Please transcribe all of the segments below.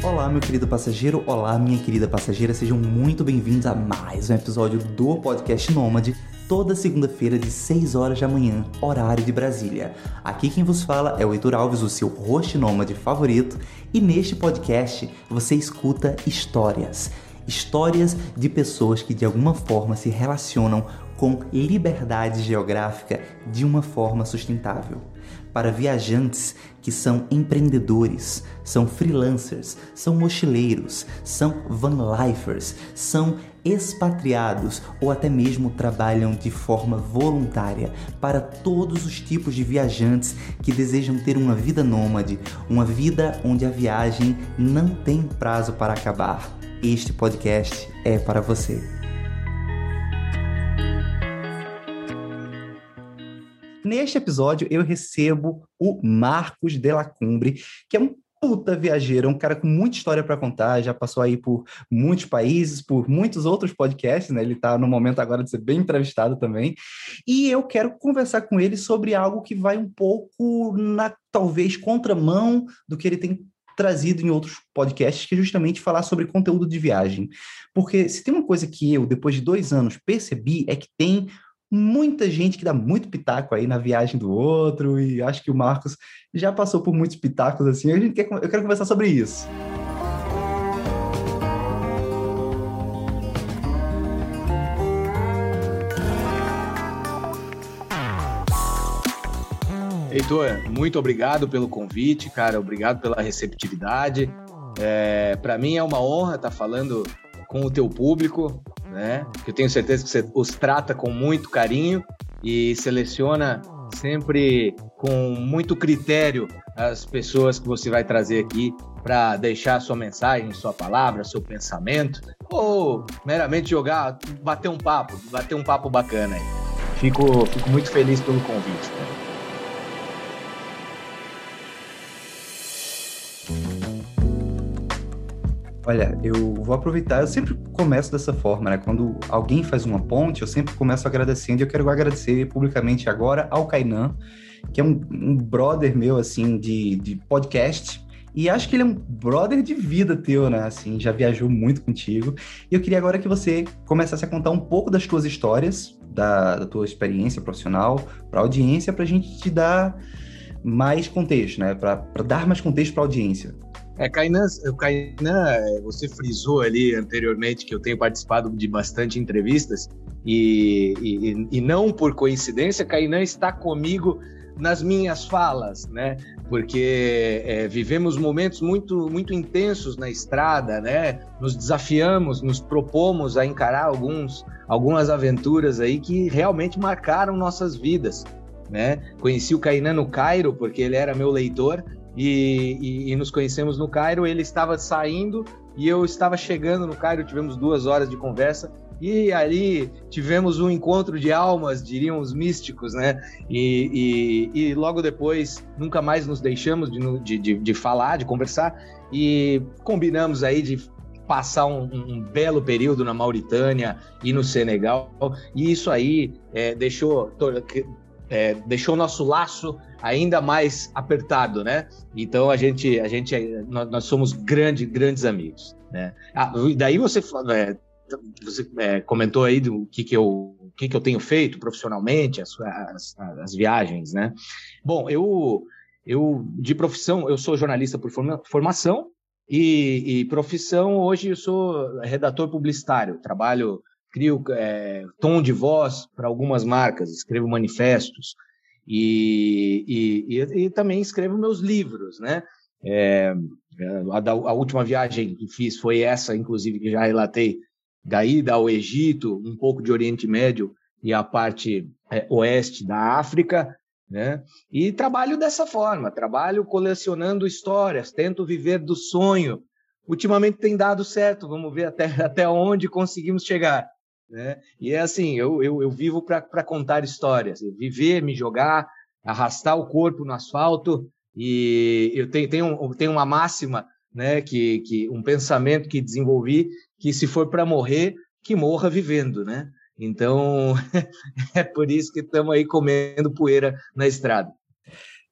Olá, meu querido passageiro, olá, minha querida passageira, sejam muito bem-vindos a mais um episódio do Podcast Nômade, toda segunda-feira de 6 horas da manhã, horário de Brasília. Aqui quem vos fala é o Heitor Alves, o seu host nômade favorito, e neste podcast você escuta histórias. Histórias de pessoas que de alguma forma se relacionam com liberdade geográfica de uma forma sustentável para viajantes que são empreendedores, são freelancers, são mochileiros, são vanlifers, são expatriados ou até mesmo trabalham de forma voluntária para todos os tipos de viajantes que desejam ter uma vida nômade, uma vida onde a viagem não tem prazo para acabar. Este podcast é para você. Neste episódio, eu recebo o Marcos Delacumbre, que é um puta viajeiro, é um cara com muita história para contar, já passou aí por muitos países, por muitos outros podcasts, né? Ele está no momento agora de ser bem entrevistado também. E eu quero conversar com ele sobre algo que vai um pouco na talvez contramão do que ele tem trazido em outros podcasts, que é justamente falar sobre conteúdo de viagem. Porque se tem uma coisa que eu, depois de dois anos, percebi, é que tem muita gente que dá muito pitaco aí na viagem do outro, e acho que o Marcos já passou por muitos pitacos assim. A gente quer, eu quero conversar sobre isso. Heitor, muito obrigado pelo convite, cara. Obrigado pela receptividade. É, Para mim é uma honra estar falando com o teu público né? Que eu tenho certeza que você os trata com muito carinho e seleciona sempre com muito critério as pessoas que você vai trazer aqui para deixar sua mensagem, sua palavra, seu pensamento, ou meramente jogar, bater um papo, bater um papo bacana aí. Fico, fico muito feliz pelo convite. Cara. Olha, eu vou aproveitar, eu sempre começo dessa forma, né? Quando alguém faz uma ponte, eu sempre começo agradecendo e eu quero agradecer publicamente agora ao Kainan, que é um, um brother meu, assim, de, de podcast, e acho que ele é um brother de vida teu, né? Assim, já viajou muito contigo. E eu queria agora que você começasse a contar um pouco das tuas histórias, da, da tua experiência profissional, para a audiência, para a gente te dar mais contexto, né? Para dar mais contexto para a audiência. É, Kainan, Kainan, é, você frisou ali anteriormente que eu tenho participado de bastante entrevistas e, e, e não por coincidência, Kainan está comigo nas minhas falas, né? Porque é, vivemos momentos muito, muito intensos na estrada, né? Nos desafiamos, nos propomos a encarar alguns, algumas aventuras aí que realmente marcaram nossas vidas, né? Conheci o Kainan no Cairo porque ele era meu leitor e, e, e, nos conhecemos no Cairo. Ele estava saindo e eu estava chegando no Cairo. Tivemos duas horas de conversa e ali tivemos um encontro de almas, diriam os místicos, né? E, e, e logo depois nunca mais nos deixamos de, de, de, falar, de conversar e combinamos aí de passar um, um, belo período na Mauritânia e no Senegal. E isso aí é, deixou, é, deixou nosso laço ainda mais apertado, né? Então a gente, a gente, nós, somos grandes, grandes amigos, né? Ah, daí você, é, você é, comentou aí do que que eu, o que que eu tenho feito profissionalmente, as, as, as viagens, né? Bom, eu, eu de profissão, eu sou jornalista por formação e, e profissão hoje eu sou redator publicitário, trabalho crio é, tom de voz para algumas marcas, escrevo manifestos, e, e, e, e também escrevo meus livros, né? É, a, a, última viagem que fiz foi essa, inclusive, que já relatei, da ida ao Egito, um pouco de Oriente Médio e a parte é, oeste da África, né? E trabalho dessa forma, trabalho colecionando histórias, tento viver do sonho. Ultimamente tem dado certo, vamos ver até, até onde conseguimos chegar. Né? E é assim, eu, eu, eu vivo para contar histórias, viver, me jogar, arrastar o corpo no asfalto. E eu tenho, tenho, tenho uma máxima, né, que, que um pensamento que desenvolvi, que se for para morrer, que morra vivendo, né? Então, é por isso que estamos aí comendo poeira na estrada.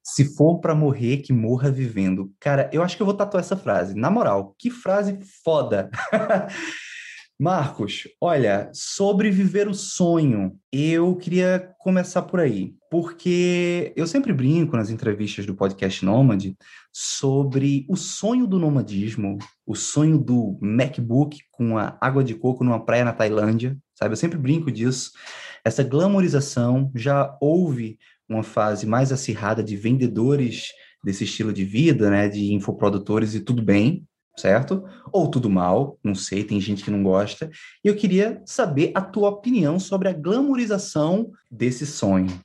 Se for para morrer, que morra vivendo. Cara, eu acho que eu vou tatuar essa frase. Na moral, que frase foda. Marcos, olha, sobre viver o sonho, eu queria começar por aí, porque eu sempre brinco nas entrevistas do podcast Nômade sobre o sonho do nomadismo, o sonho do MacBook com a água de coco numa praia na Tailândia, sabe? Eu sempre brinco disso. Essa glamorização já houve uma fase mais acirrada de vendedores desse estilo de vida, né, de infoprodutores e tudo bem, certo? Ou tudo mal, não sei, tem gente que não gosta. E eu queria saber a tua opinião sobre a glamorização desse sonho.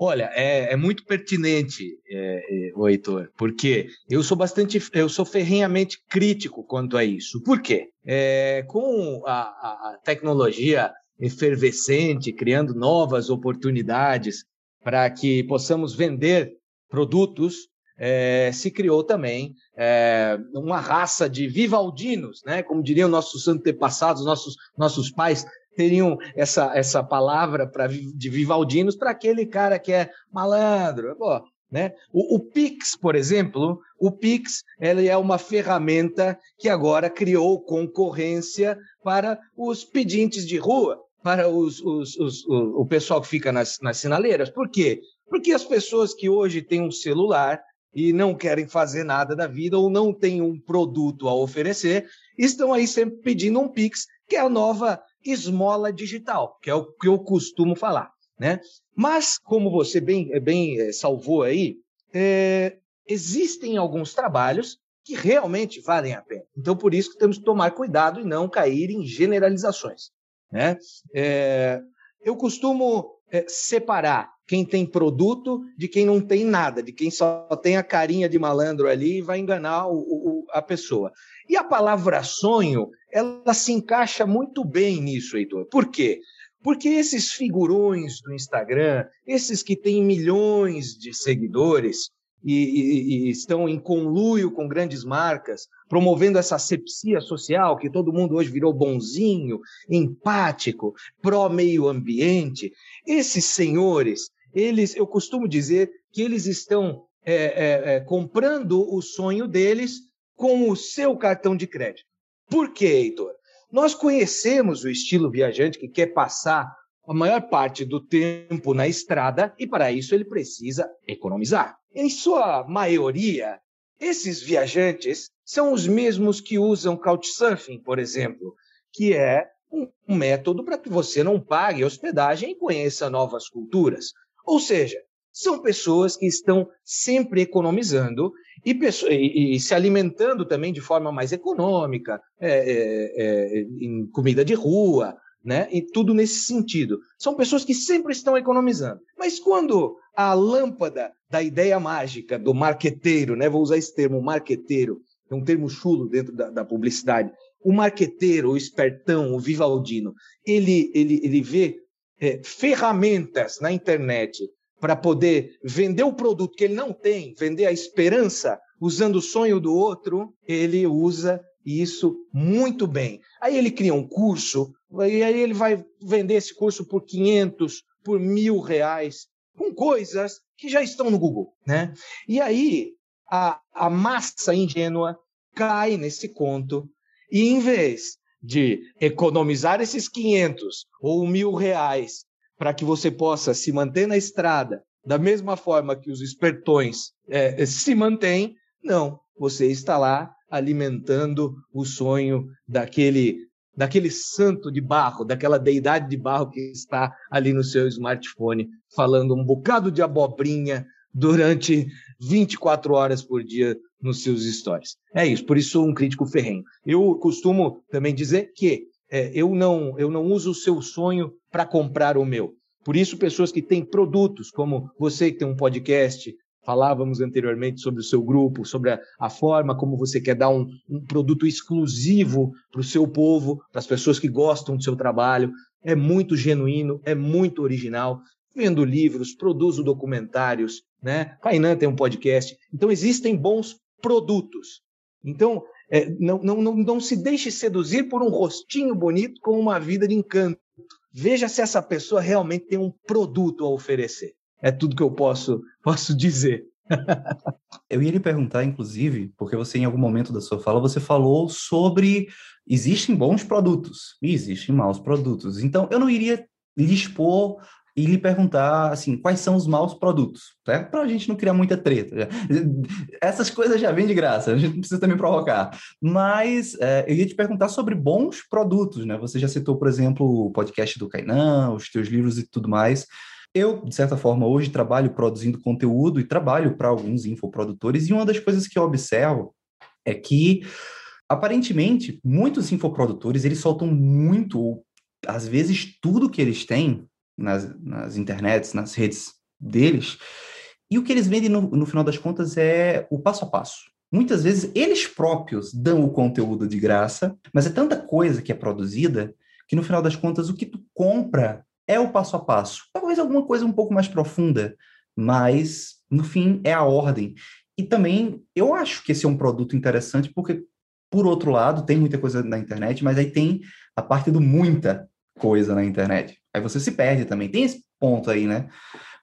Olha, é, é muito pertinente, é, é, o Heitor, porque eu sou bastante, eu sou ferrenhamente crítico quanto a isso. Por quê? É, com a, a tecnologia efervescente, criando novas oportunidades para que possamos vender produtos é, se criou também é, uma raça de vivaldinos, né? como diriam nossos antepassados, nossos, nossos pais teriam essa, essa palavra pra, de vivaldinos para aquele cara que é malandro. Pô, né? O, o, Pix, por exemplo, o Pix ele é uma ferramenta que agora criou concorrência para os pedintes de rua, para os, os, os, o, o pessoal que fica nas, nas sinaleiras. Por quê? Porque as pessoas que hoje têm um celular e não querem fazer nada da vida ou não têm um produto a oferecer, estão aí sempre pedindo um Pix, que é a nova esmola digital, que é o que eu costumo falar. Né? Mas, como você bem, bem é, salvou aí, é, existem alguns trabalhos que realmente valem a pena. Então, por isso que temos que tomar cuidado e não cair em generalizações. Né? É, eu costumo é, separar quem tem produto de quem não tem nada, de quem só tem a carinha de malandro ali e vai enganar o, o, a pessoa. E a palavra sonho, ela se encaixa muito bem nisso, Heitor. Por quê? Porque esses figurões do Instagram, esses que têm milhões de seguidores, e, e, e, estão em conluio com grandes marcas, promovendo essa asepsia social, que todo mundo hoje virou bonzinho, empático, pró-meio ambiente. Esses senhores, eles, eu costumo dizer que eles estão é, é, é, comprando o sonho deles com o seu cartão de crédito. Por quê, Heitor? Nós conhecemos o estilo viajante que quer passar a maior parte do tempo na estrada e, para isso, ele precisa economizar. Em sua maioria, esses viajantes são os mesmos que usam Couchsurfing, por exemplo, que é um método para que você não pague hospedagem e conheça novas culturas. Ou seja, são pessoas que estão sempre economizando e, e, e se alimentando também de forma mais econômica, é, é, é, em comida de rua, né? E tudo nesse sentido. São pessoas que sempre estão economizando. Mas quando a lâmpada da ideia mágica do marqueteiro, né? Vou usar esse termo, marqueteiro, é um termo chulo dentro da, da publicidade. O marqueteiro, o espertão, o vivaldino, ele, ele, ele vê é, ferramentas na internet para poder vender o produto que ele não tem, vender a esperança usando o sonho do outro, ele usa isso muito bem. Aí ele cria um curso, e aí ele vai vender esse curso por 500, por mil reais, com coisas que já estão no Google, né? E aí a, a massa ingênua cai nesse conto e em vez de economizar esses 500 ou mil reais para que você possa se manter na estrada da mesma forma que os espertões é, se mantêm, não, você está lá alimentando o sonho daquele daquele santo de barro, daquela deidade de barro que está ali no seu smartphone, falando um bocado de abobrinha durante 24 horas por dia nos seus stories. É isso, por isso sou um crítico ferrenho. Eu costumo também dizer que é, eu, não, eu não uso o seu sonho para comprar o meu. Por isso, pessoas que têm produtos, como você que tem um podcast, falávamos anteriormente sobre o seu grupo, sobre a, a forma como você quer dar um, um produto exclusivo para o seu povo, para as pessoas que gostam do seu trabalho. É muito genuíno, é muito original. Vendo livros, produzo documentários, né? Kainan tem um podcast. Então, existem bons produtos. Então, é, não, não, não, não se deixe seduzir por um rostinho bonito com uma vida de encanto. Veja se essa pessoa realmente tem um produto a oferecer. É tudo que eu posso, posso dizer. Eu ia lhe perguntar, inclusive, porque você, em algum momento da sua fala, você falou sobre existem bons produtos e existem maus produtos. Então, eu não iria lhe expor e lhe perguntar assim quais são os maus produtos, tá? para a gente não criar muita treta. Essas coisas já vêm de graça, a gente não precisa também provocar. Mas é, eu ia te perguntar sobre bons produtos, né? Você já citou, por exemplo, o podcast do Kainan, os teus livros e tudo mais. Eu, de certa forma, hoje trabalho produzindo conteúdo e trabalho para alguns infoprodutores, e uma das coisas que eu observo é que, aparentemente, muitos infoprodutores, eles soltam muito, às vezes, tudo que eles têm nas, nas internets, nas redes deles, e o que eles vendem, no, no final das contas, é o passo a passo. Muitas vezes, eles próprios dão o conteúdo de graça, mas é tanta coisa que é produzida que, no final das contas, o que tu compra é o passo a passo. Talvez alguma coisa um pouco mais profunda, mas no fim é a ordem. E também eu acho que esse é um produto interessante porque, por outro lado, tem muita coisa na internet, mas aí tem a parte do muita coisa na internet. Aí você se perde também. Tem esse ponto aí, né?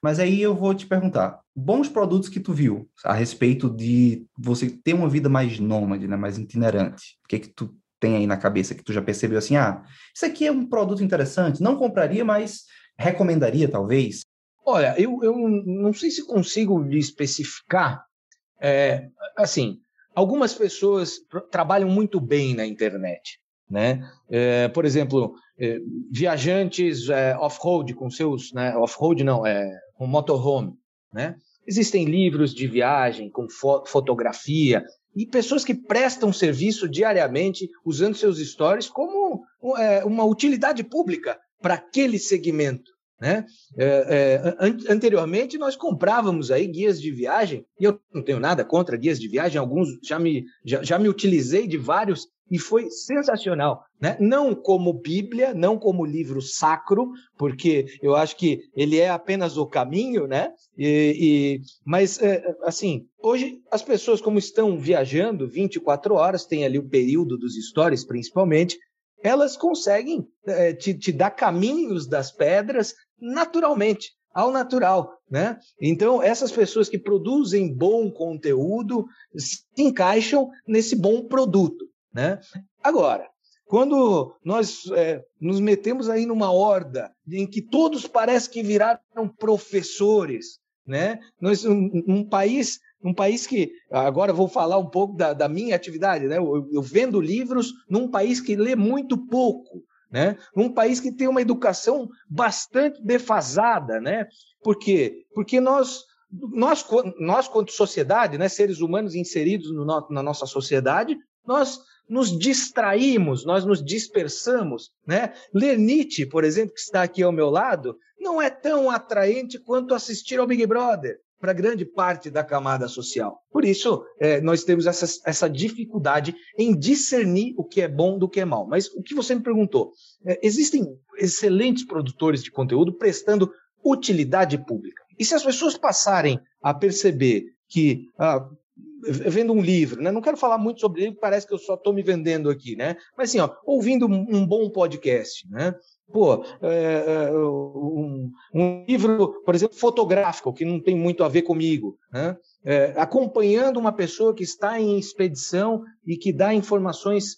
Mas aí eu vou te perguntar, bons produtos que tu viu a respeito de você ter uma vida mais nômade, né, mais itinerante. O que que tu tem aí na cabeça que tu já percebeu assim, ah, isso aqui é um produto interessante, não compraria, mas recomendaria talvez? Olha, eu, eu não sei se consigo especificar. É, assim, algumas pessoas trabalham muito bem na internet, né? É, por exemplo, é, viajantes é, off-road com seus, né, off-road não, é com motorhome, né? Existem livros de viagem com fo fotografia, e pessoas que prestam serviço diariamente usando seus stories como é, uma utilidade pública para aquele segmento. Né? É, é, anteriormente nós comprávamos aí guias de viagem e eu não tenho nada contra guias de viagem, alguns já me, já, já me utilizei de vários e foi sensacional, né? Não como Bíblia, não como livro sacro, porque eu acho que ele é apenas o caminho, né? E, e mas é, assim, hoje as pessoas como estão viajando 24 horas, tem ali o período dos stories, principalmente, elas conseguem é, te, te dar caminhos das pedras naturalmente ao natural, né? Então, essas pessoas que produzem bom conteúdo se encaixam nesse bom produto. Né? Agora, quando nós é, nos metemos aí numa horda em que todos parecem que viraram professores, né? Nós, um, um país, um país que agora vou falar um pouco da, da minha atividade, né? Eu, eu, vendo livros num país que lê muito pouco, né? Num país que tem uma educação bastante defasada, né? Por quê? Porque nós nós, nós quanto sociedade, né, seres humanos inseridos no, na nossa sociedade, nós nos distraímos, nós nos dispersamos. Né? Ler Nietzsche, por exemplo, que está aqui ao meu lado, não é tão atraente quanto assistir ao Big Brother para grande parte da camada social. Por isso, é, nós temos essa, essa, dificuldade em discernir o que é bom do que é mal. Mas o que você me perguntou, é, existem excelentes produtores de conteúdo prestando utilidade pública. E se as pessoas passarem a perceber que ah, vendo um livro, né? Não quero falar muito sobre livro, parece que eu só estou me vendendo aqui, né? Mas assim, ó, ouvindo um bom podcast, né? Pô, é, é, um, um, livro, por exemplo, fotográfico, que não tem muito a ver comigo, né? É, acompanhando uma pessoa que está em expedição e que dá informações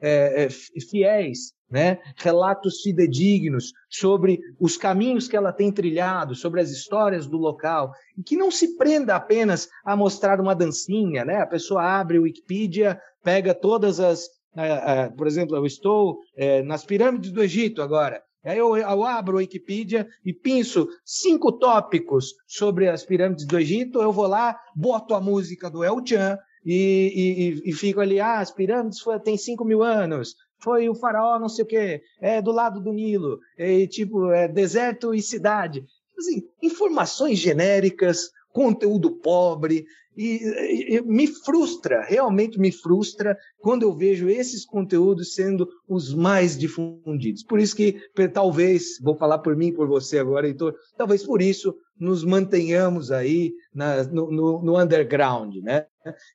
é, é fiéis né? relatos fidedignos sobre os caminhos que ela tem trilhado, sobre as histórias do local, e que não se prenda apenas a mostrar uma dancinha, né? A pessoa abre o Wikipedia, pega todas as, uh, uh, por exemplo, eu estou uh, nas pirâmides do Egito agora. Aí eu, eu, abro o Wikipedia e pinço cinco tópicos sobre as pirâmides do Egito, eu vou lá, boto a música do El Chan e, e, e fico ali, ah, as pirâmides foi, têm 5 mil anos, foi o faraó não sei o quê, é do lado do Nilo, é, tipo, é deserto e cidade. Assim, informações genéricas, conteúdo pobre, e, e, me frustra, realmente me frustra quando eu vejo esses conteúdos sendo os mais difundidos. Por isso que talvez, vou falar por mim, por você agora, Heitor, talvez por isso nos mantenhamos aí na, no, no, no, underground, né?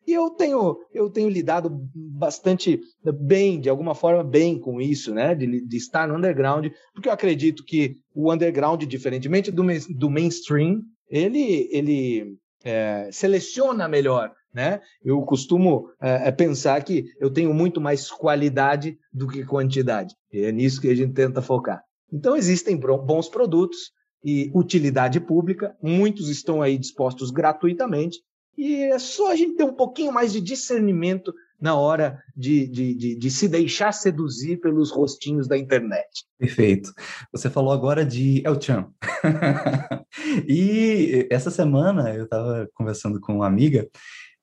E eu tenho, eu tenho lidado bastante bem, de alguma forma bem com isso, né? De, de estar no underground, porque eu acredito que o underground, diferentemente do, do mainstream, ele, ele é, seleciona melhor. Né? Eu costumo é, é, pensar que eu tenho muito mais qualidade do que quantidade. E é nisso que a gente tenta focar. Então, existem bons produtos e utilidade pública, muitos estão aí dispostos gratuitamente, e é só a gente ter um pouquinho mais de discernimento na hora de, de, de, de, se deixar seduzir pelos rostinhos da internet. Perfeito. Você falou agora de El Chan. e essa semana eu estava conversando com uma amiga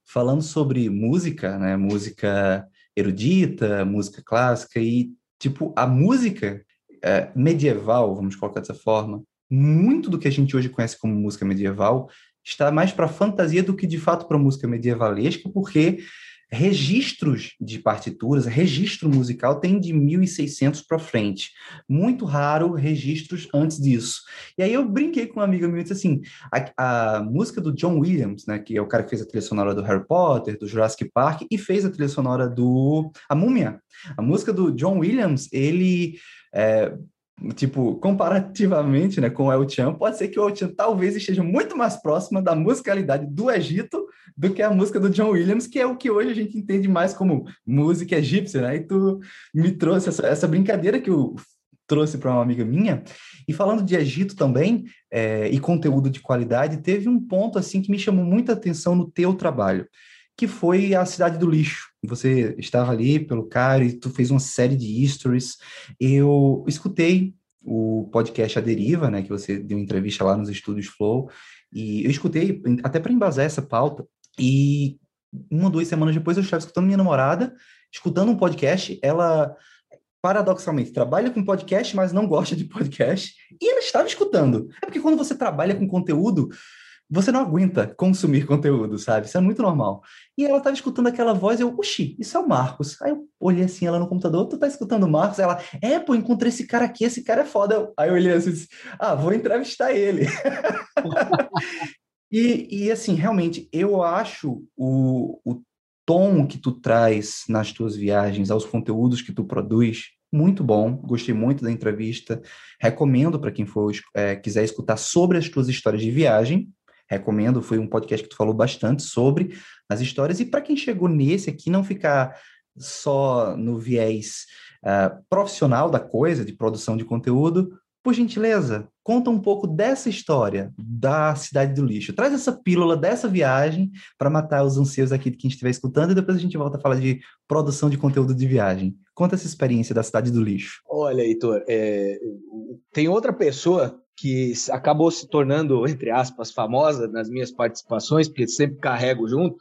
falando sobre música, né? Música erudita, música clássica e tipo a música é, medieval, vamos colocar dessa forma, muito do que a gente hoje conhece como música medieval está mais para fantasia do que de fato para música medievalesca, porque registros de partituras, registro musical tem de 1600 para frente. Muito raro registros antes disso. E aí eu brinquei com uma amiga minha e disse assim, a, a, música do John Williams, né, que é o cara que fez a trilha sonora do Harry Potter, do Jurassic Park e fez a trilha sonora do A Múmia. A música do John Williams, ele é, tipo, comparativamente, né, com o El Chan, pode ser que o El Chan talvez esteja muito mais próxima da musicalidade do Egito do que a música do John Williams, que é o que hoje a gente entende mais como música egípcia, né? E tu me trouxe essa, essa brincadeira que eu trouxe para uma amiga minha. E falando de Egito também, é, e conteúdo de qualidade, teve um ponto assim que me chamou muita atenção no teu trabalho que foi a Cidade do Lixo. Você estava ali pelo Cairo e tu fez uma série de stories. Eu escutei o podcast A Deriva, né, que você deu entrevista lá nos estúdios Flow, e eu escutei até para embasar essa pauta. E uma, duas semanas depois eu estava escutando minha namorada, escutando um podcast, ela paradoxalmente trabalha com podcast, mas não gosta de podcast, e ela estava escutando. É porque quando você trabalha com conteúdo, você não aguenta consumir conteúdo, sabe? Isso é muito normal. E ela estava escutando aquela voz, eu, oxi, isso é o Marcos. Aí eu olhei assim, ela no computador, tu tá escutando o Marcos? Ela, é, pô, encontrei esse cara aqui, esse cara é foda. Aí eu olhei assim, disse, ah, vou entrevistar ele. e, e, assim, realmente, eu acho o, o tom que tu traz nas tuas viagens, aos conteúdos que tu produz, muito bom, gostei muito da entrevista. Recomendo para quem for é, quiser escutar sobre as tuas histórias de viagem recomendo, foi um podcast que tu falou bastante sobre as histórias, e para quem chegou nesse aqui, não ficar só no viés uh, profissional da coisa, de produção de conteúdo, por gentileza, conta um pouco dessa história da Cidade do Lixo. Traz essa pílula dessa viagem para matar os anseios aqui de quem estiver escutando e depois a gente volta a falar de produção de conteúdo de viagem. Conta essa experiência da Cidade do Lixo. Olha, Heitor, é... tem outra pessoa que acabou se tornando, entre aspas, famosa nas minhas participações, porque sempre carrego junto,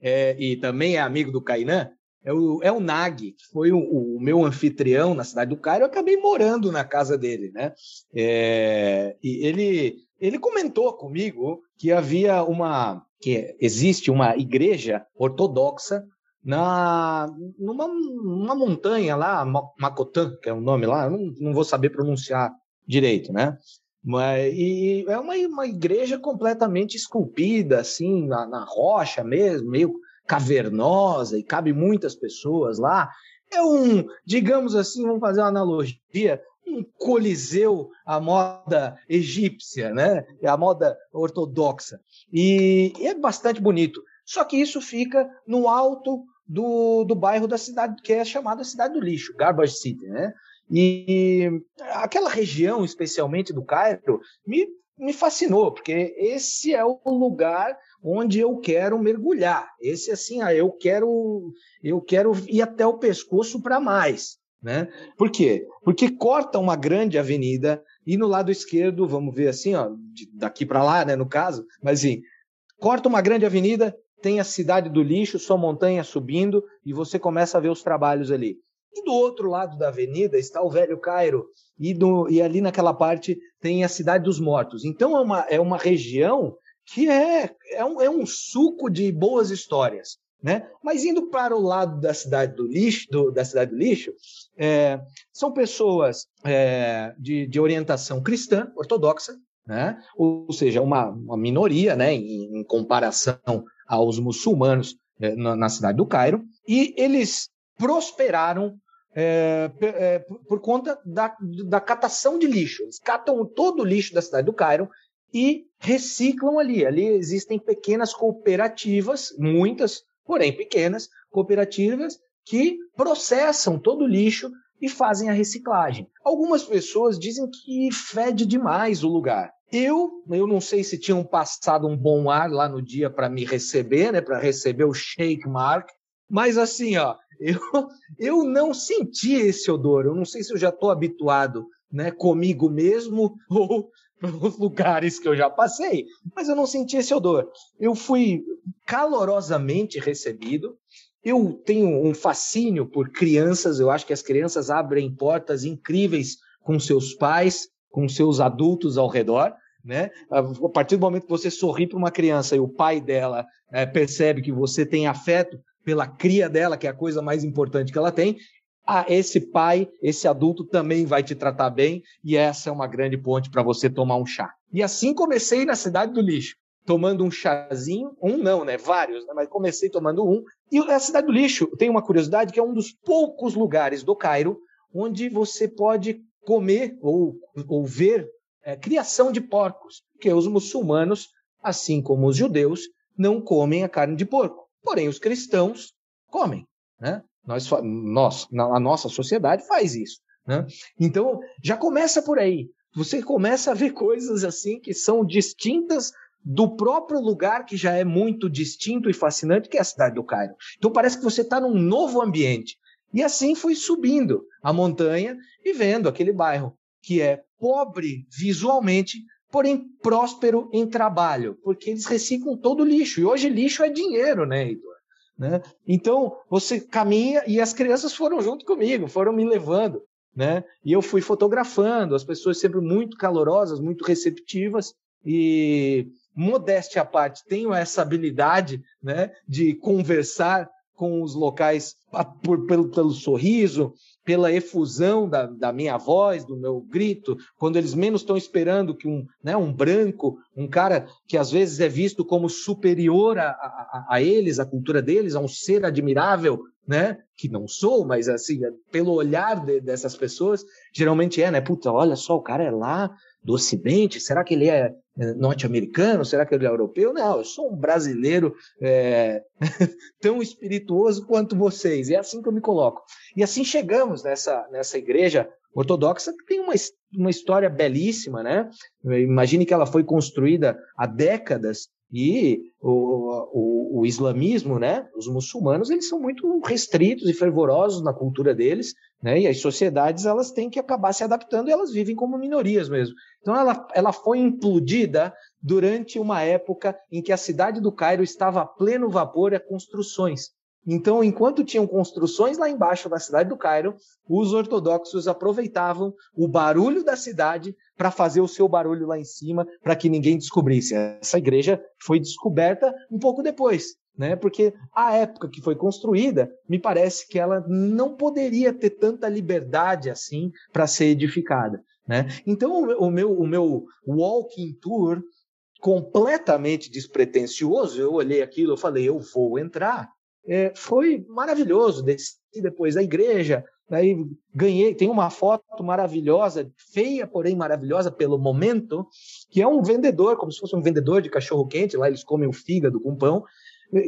é, e também é amigo do Kainan, é o, é o Nag, que foi o, o, meu anfitrião na cidade do Cairo, eu acabei morando na casa dele, né? É, e ele, ele comentou comigo que havia uma, que existe uma igreja ortodoxa na numa, numa montanha lá, Macotan, que é o nome lá, não, não vou saber pronunciar direito, né? Mas, e é uma, uma igreja completamente esculpida, assim, na, na rocha mesmo, meio cavernosa, e cabe muitas pessoas lá. É um, digamos assim, vamos fazer uma analogia, um coliseu à moda egípcia, né? A moda ortodoxa. E, e, é bastante bonito. Só que isso fica no alto do, do bairro da cidade, que é chamada Cidade do Lixo, Garbage City, né? E aquela região, especialmente do Cairo, me, me fascinou, porque esse é o lugar onde eu quero mergulhar. Esse assim, ah, eu quero eu quero ir até o pescoço para mais, né? Por quê? Porque corta uma grande avenida e no lado esquerdo, vamos ver assim, ó, daqui para lá, né, no caso, mas assim, corta uma grande avenida, tem a cidade do lixo, sua montanha subindo e você começa a ver os trabalhos ali. E do outro lado da avenida está o Velho Cairo, e, do, e ali naquela parte tem a Cidade dos Mortos. Então é uma, é uma região que é, é, um, é um suco de boas histórias. Né? Mas indo para o lado da cidade do lixo, do, da cidade do lixo, é, são pessoas é, de, de, orientação cristã, ortodoxa, né? ou seja, uma, uma minoria né? em, em comparação aos muçulmanos é, na, na, cidade do Cairo, e eles prosperaram é, é, por conta da, da catação de lixo. Eles catam todo o lixo da cidade do Cairo e reciclam ali. Ali existem pequenas cooperativas, muitas, porém pequenas, cooperativas que processam todo o lixo e fazem a reciclagem. Algumas pessoas dizem que fede demais o lugar. Eu, eu não sei se tinham passado um bom ar lá no dia para me receber, né, para receber o shake mark, mas assim, ó, eu, eu não senti esse odor. Eu não sei se eu já estou habituado, né, comigo mesmo ou nos lugares que eu já passei, mas eu não senti esse odor. Eu fui calorosamente recebido. Eu tenho um fascínio por crianças, eu acho que as crianças abrem portas incríveis com seus pais, com seus adultos ao redor. Né? A partir do momento que você sorri para uma criança e o pai dela é, percebe que você tem afeto pela cria dela, que é a coisa mais importante que ela tem, ah, esse pai, esse adulto também vai te tratar bem, e essa é uma grande ponte para você tomar um chá. E assim comecei na cidade do lixo, tomando um chazinho, um não, né? Vários, né? mas comecei tomando um. E a cidade do lixo tem uma curiosidade que é um dos poucos lugares do Cairo onde você pode comer ou, ou ver é, criação de porcos, porque os muçulmanos, assim como os judeus, não comem a carne de porco. Porém, os cristãos comem. Né? Nós, nós, a nossa sociedade faz isso. Né? Então, já começa por aí. Você começa a ver coisas assim que são distintas do próprio lugar que já é muito distinto e fascinante, que é a cidade do Cairo. Então parece que você está num novo ambiente. E assim fui subindo a montanha e vendo aquele bairro que é pobre visualmente, porém próspero em trabalho, porque eles reciclam todo o lixo. E hoje lixo é dinheiro, né, Heitor? Né? Então, você caminha e as crianças foram junto comigo, foram me levando. Né? E eu fui fotografando, as pessoas sempre muito calorosas, muito receptivas. E, modéstia à parte, tenho essa habilidade né, de conversar com os locais por, pelo, pelo sorriso, pela efusão da, da, minha voz, do meu grito, quando eles menos estão esperando que um, né, um branco, um cara que às vezes é visto como superior a, a, a eles, a cultura deles, a um ser admirável, né? Que não sou, mas assim, pelo olhar de, dessas pessoas, geralmente é, né? Puta, olha só, o cara é lá do Ocidente, será que ele é, é norte-americano? Será que ele é europeu? Não, eu sou um brasileiro é, tão espirituoso quanto vocês. É assim que eu me coloco. E assim chegamos nessa, nessa igreja ortodoxa que tem uma, uma história belíssima, né? Imagine que ela foi construída há décadas e o, o, o, islamismo, né, os muçulmanos, eles são muito restritos e fervorosos na cultura deles, né, e as sociedades elas têm que acabar se adaptando e elas vivem como minorias mesmo. Então ela, ela foi implodida durante uma época em que a cidade do Cairo estava a pleno vapor a construções. Então, enquanto tinham construções lá embaixo da cidade do Cairo, os ortodoxos aproveitavam o barulho da cidade para fazer o seu barulho lá em cima, para que ninguém descobrisse. Essa igreja foi descoberta um pouco depois, né? Porque a época que foi construída, me parece que ela não poderia ter tanta liberdade assim para ser edificada, né? Então, o meu o meu walking tour completamente despretensioso, eu olhei aquilo, eu falei, eu vou entrar é, foi maravilhoso. Desci depois da igreja, aí ganhei, tem uma foto maravilhosa, feia, porém maravilhosa pelo momento, que é um vendedor, como se fosse um vendedor de cachorro quente, lá eles comem o fígado com pão,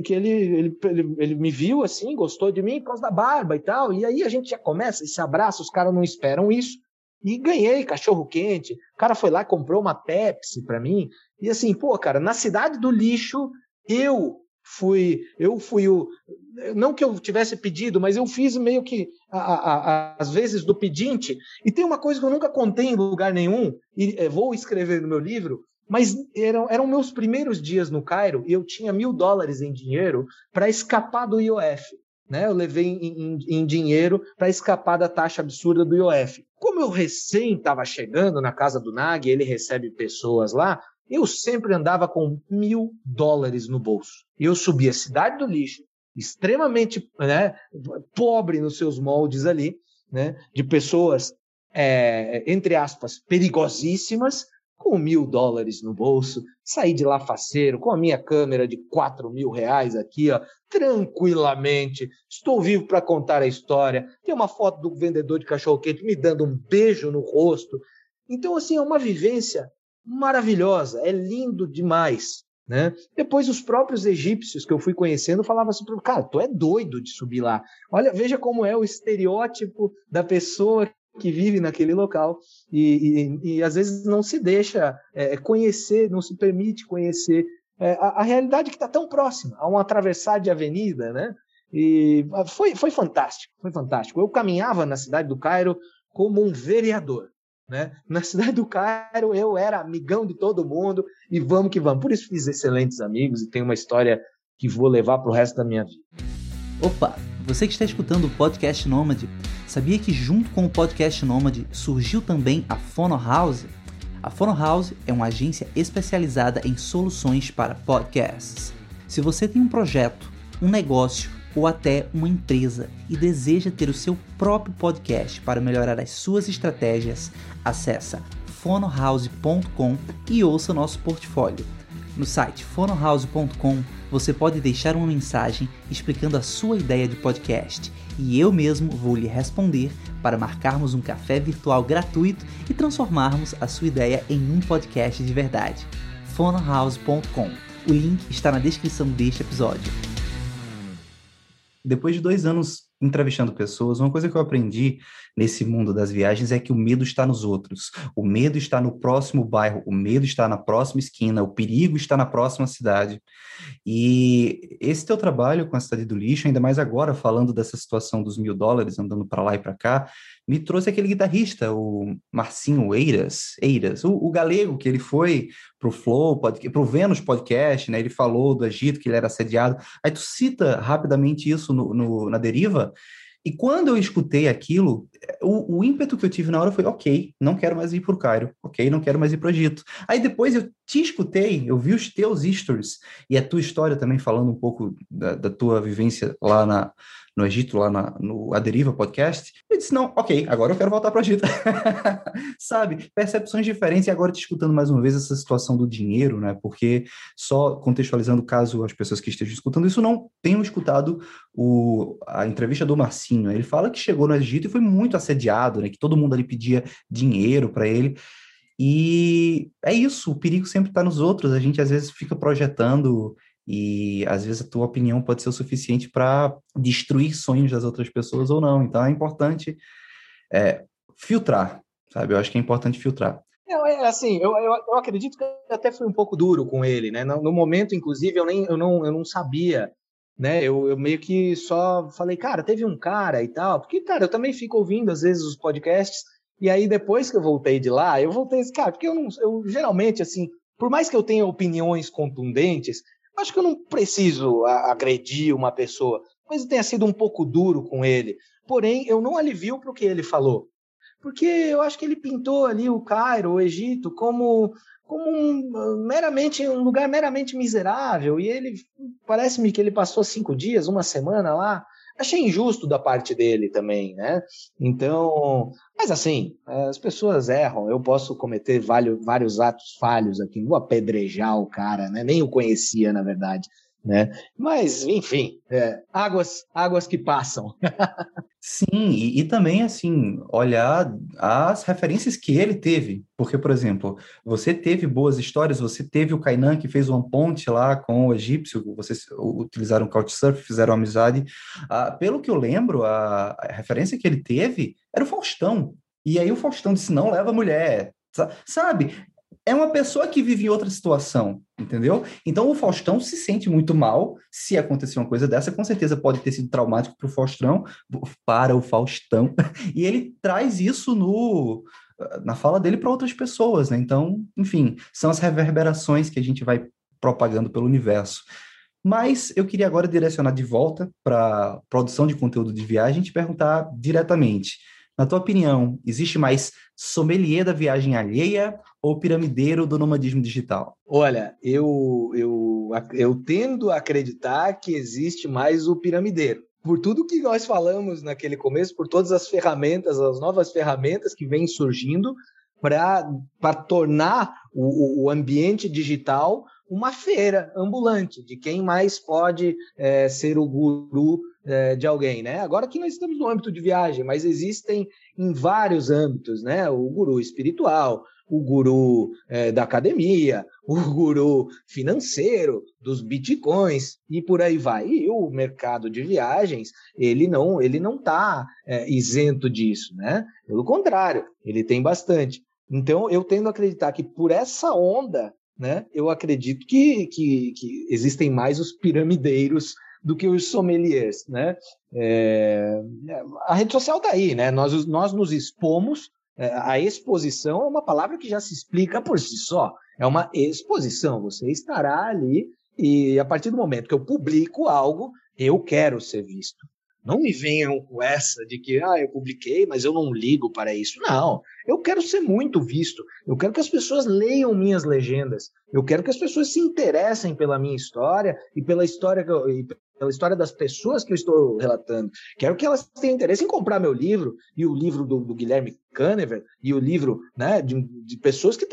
que ele, ele, ele, ele, me viu assim, gostou de mim por causa da barba e tal, e aí a gente já começa esse abraço, os caras não esperam isso, e ganhei cachorro quente, o cara foi lá comprou uma Pepsi para mim, e assim, pô, cara, na cidade do lixo, eu fui, eu fui o, não que eu tivesse pedido, mas eu fiz meio que a, a, a, às vezes do pedinte. E tem uma coisa que eu nunca contei em lugar nenhum e é, vou escrever no meu livro. Mas eram, eram meus primeiros dias no Cairo e eu tinha mil dólares em dinheiro para escapar do IOF. Né? Eu levei em, em, em dinheiro para escapar da taxa absurda do IOF. Como eu recém estava chegando na casa do Nag, ele recebe pessoas lá, eu sempre andava com mil dólares no bolso. Eu subi a cidade do lixo, extremamente né, pobre nos seus moldes ali, né, de pessoas, é, entre aspas, perigosíssimas, com mil dólares no bolso, saí de lá faceiro, com a minha câmera de quatro mil reais aqui, ó, tranquilamente. Estou vivo para contar a história. Tem uma foto do vendedor de cachorro-quente me dando um beijo no rosto. Então, assim, é uma vivência maravilhosa, é lindo demais. Né? Depois os próprios egípcios que eu fui conhecendo falavam assim, cara, tu é doido de subir lá. Olha, veja como é o estereótipo da pessoa que vive naquele local e, e, e às vezes não se deixa é, conhecer, não se permite conhecer é, a, a, realidade que está tão próxima, a um atravessar de avenida, né? E foi, foi fantástico, foi fantástico. Eu caminhava na cidade do Cairo como um vereador. Né? Na cidade do Cairo eu era amigão de todo mundo e vamos que vamos. Por isso fiz excelentes amigos e tenho uma história que vou levar para o resto da minha vida. Opa, você que está escutando o podcast Nômade, sabia que junto com o podcast Nômade surgiu também a Fono House? A Fono House é uma agência especializada em soluções para podcasts. Se você tem um projeto, um negócio ou até uma empresa e deseja ter o seu próprio podcast para melhorar as suas estratégias, acesse fonohouse.com e ouça nosso portfólio. No site fonohouse.com você pode deixar uma mensagem explicando a sua ideia de podcast e eu mesmo vou lhe responder para marcarmos um café virtual gratuito e transformarmos a sua ideia em um podcast de verdade. fonohouse.com. O link está na descrição deste episódio depois de dois anos entrevistando pessoas, uma coisa que eu aprendi nesse mundo das viagens é que o medo está nos outros. O medo está no próximo bairro, o medo está na próxima esquina, o perigo está na próxima cidade. E esse teu trabalho com a cidade do lixo, ainda mais agora falando dessa situação dos mil dólares andando para lá e para cá, me trouxe aquele guitarrista, o Marcinho Eiras, Eiras o, o galego que ele foi pro Flow, para o Vênus Podcast, né? Ele falou do Egito que ele era assediado. Aí tu cita rapidamente isso no, no na deriva. E quando eu escutei aquilo, o, o, ímpeto que eu tive na hora foi: ok, não quero mais ir para o Cairo, ok, não quero mais ir para o Egito. Aí depois eu te escutei, eu vi os teus stories e a tua história também falando um pouco da, da tua vivência lá na, no Egito, lá na, no A Deriva Podcast, eu disse, não, ok, agora eu quero voltar para o Egito. Sabe? Percepções diferentes e agora te escutando mais uma vez essa situação do dinheiro, né? Porque só contextualizando, caso as pessoas que estejam escutando isso não tenham escutado o, a entrevista do Marcinho, ele fala que chegou no Egito e foi muito assediado, né? Que todo mundo ali pedia dinheiro para ele. E é isso, o perigo sempre está nos outros. A gente às vezes fica projetando e às vezes a tua opinião pode ser o suficiente para destruir sonhos das outras pessoas ou não. Então é importante é, filtrar, sabe? Eu acho que é importante filtrar. É, assim, eu, eu, eu, acredito que até foi um pouco duro com ele, né? No, no momento, inclusive, eu nem eu não, eu não sabia, né? Eu, eu, meio que só falei, cara, teve um cara e tal, porque, cara, eu também fico ouvindo às vezes os podcasts, e aí depois que eu voltei de lá, eu voltei cara, porque eu não, eu geralmente, assim, por mais que eu tenha opiniões contundentes, Acho que eu não preciso agredir uma pessoa, mas tenha sido um pouco duro com ele. Porém, eu não alivio para o que ele falou. Porque eu acho que ele pintou ali o Cairo, o Egito, como, como um, meramente um lugar meramente miserável. E ele parece-me que ele passou cinco dias, uma semana lá, achei injusto da parte dele também, né? Então, mas assim, as pessoas erram, eu posso cometer vários, atos falhos aqui, vou apedrejar o cara, né? Nem o conhecia, na verdade né? Mas, enfim, é, águas, águas que passam. Sim, e, e, também, assim, olhar as referências que ele teve. Porque, por exemplo, você teve boas histórias, você teve o Kainan que fez uma ponte lá com o egípcio, vocês utilizaram o Couchsurf, fizeram amizade. Ah, pelo que eu lembro, a, a referência que ele teve era o Faustão. E aí o Faustão disse, não leva mulher, Sabe? É uma pessoa que vive em outra situação, entendeu? Então o Faustão se sente muito mal se acontecer uma coisa dessa, com certeza pode ter sido traumático para o Faustão, para o Faustão, e ele traz isso no na fala dele para outras pessoas, né? Então, enfim, são as reverberações que a gente vai propagando pelo universo. Mas eu queria agora direcionar de volta para produção de conteúdo de viagem e te perguntar diretamente. Na tua opinião, existe mais sommelier da viagem alheia ou piramideiro do nomadismo digital? Olha, eu, eu, eu tendo a acreditar que existe mais o piramideiro. Por tudo que nós falamos naquele começo, por todas as ferramentas, as novas ferramentas que vêm surgindo para tornar o, o ambiente digital uma feira ambulante de quem mais pode é, ser o guru é, de alguém, né? Agora que nós estamos no âmbito de viagem, mas existem em vários âmbitos, né? O guru espiritual, o guru é, da academia, o guru financeiro dos bitcoins e por aí vai. E o mercado de viagens, ele não ele não está é, isento disso, né? Pelo contrário, ele tem bastante. Então, eu tendo a acreditar que por essa onda, né, eu acredito que, que, que existem mais os piramideiros do que os sommeliers, né? É, a rede social está aí, né? Nós, nós nos expomos. É, a exposição é uma palavra que já se explica por si só. É uma exposição. Você estará ali e a partir do momento que eu publico algo, eu quero ser visto. Não me venham com essa de que ah, eu publiquei, mas eu não ligo para isso. Não, eu quero ser muito visto. Eu quero que as pessoas leiam minhas legendas. Eu quero que as pessoas se interessem pela minha história e pela história que eu, pela história das pessoas que eu estou relatando. Quero que elas tenham interesse em comprar meu livro e o livro do, do Guilherme Canever e o livro né, de, de pessoas que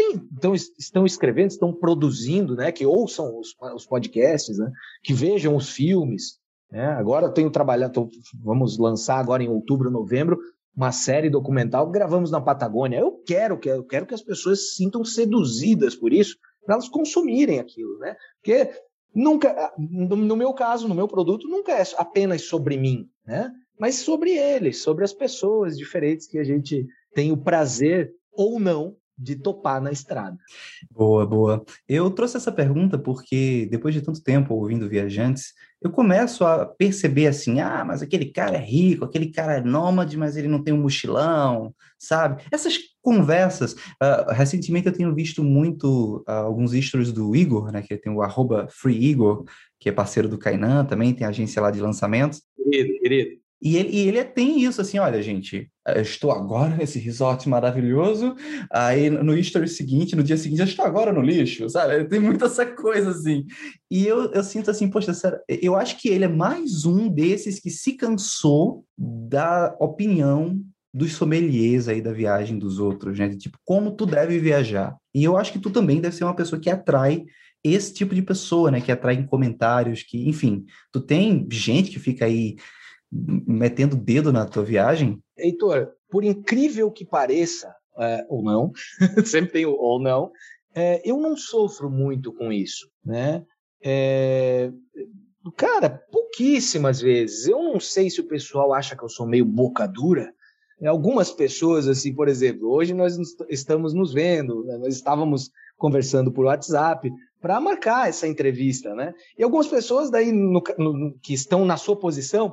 estão escrevendo, estão produzindo, né, que ouçam os, os podcasts, né, que vejam os filmes, né? Agora tenho trabalhado, tô, vamos lançar agora em outubro, novembro, uma série documental que gravamos na Patagônia. Eu quero que eu quero que as pessoas se sintam seduzidas por isso, para elas consumirem aquilo, né? Porque nunca, no meu caso, no meu produto, nunca é apenas sobre mim, né? Mas sobre eles, sobre as pessoas diferentes que a gente tem o prazer ou não de topar na estrada. Boa, boa. Eu trouxe essa pergunta porque depois de tanto tempo ouvindo viajantes, eu começo a perceber assim, ah, mas aquele cara é rico, aquele cara é nômade, mas ele não tem um mochilão, sabe? Essas conversas. Uh, recentemente eu tenho visto muito uh, alguns stories do Igor, né, que tem o arroba Free Igor, que é parceiro do Kainan, também tem agência lá de lançamentos. Querido, querido. E ele, e ele tem isso, assim, olha, gente, eu estou agora nesse resort maravilhoso, aí no history seguinte, no dia seguinte, eu estou agora no lixo, sabe? Tem muita essa coisa, assim. E eu, eu sinto assim, poxa, sério, eu acho que ele é mais um desses que se cansou da opinião dos sommeliers aí da viagem dos outros, né? Tipo, como tu deve viajar. E eu acho que tu também deve ser uma pessoa que atrai esse tipo de pessoa, né? Que atrai em comentários, que, enfim, tu tem gente que fica aí metendo dedo na tua viagem? Heitor, por incrível que pareça, é, ou não, sempre tem ou não, é, eu não sofro muito com isso, né? É, cara, pouquíssimas vezes. Eu não sei se o pessoal acha que eu sou meio boca dura. Algumas pessoas, assim, por exemplo, hoje nós estamos nos vendo, né? nós estávamos conversando por WhatsApp para marcar essa entrevista, né? E algumas pessoas daí no, no, que estão na sua posição,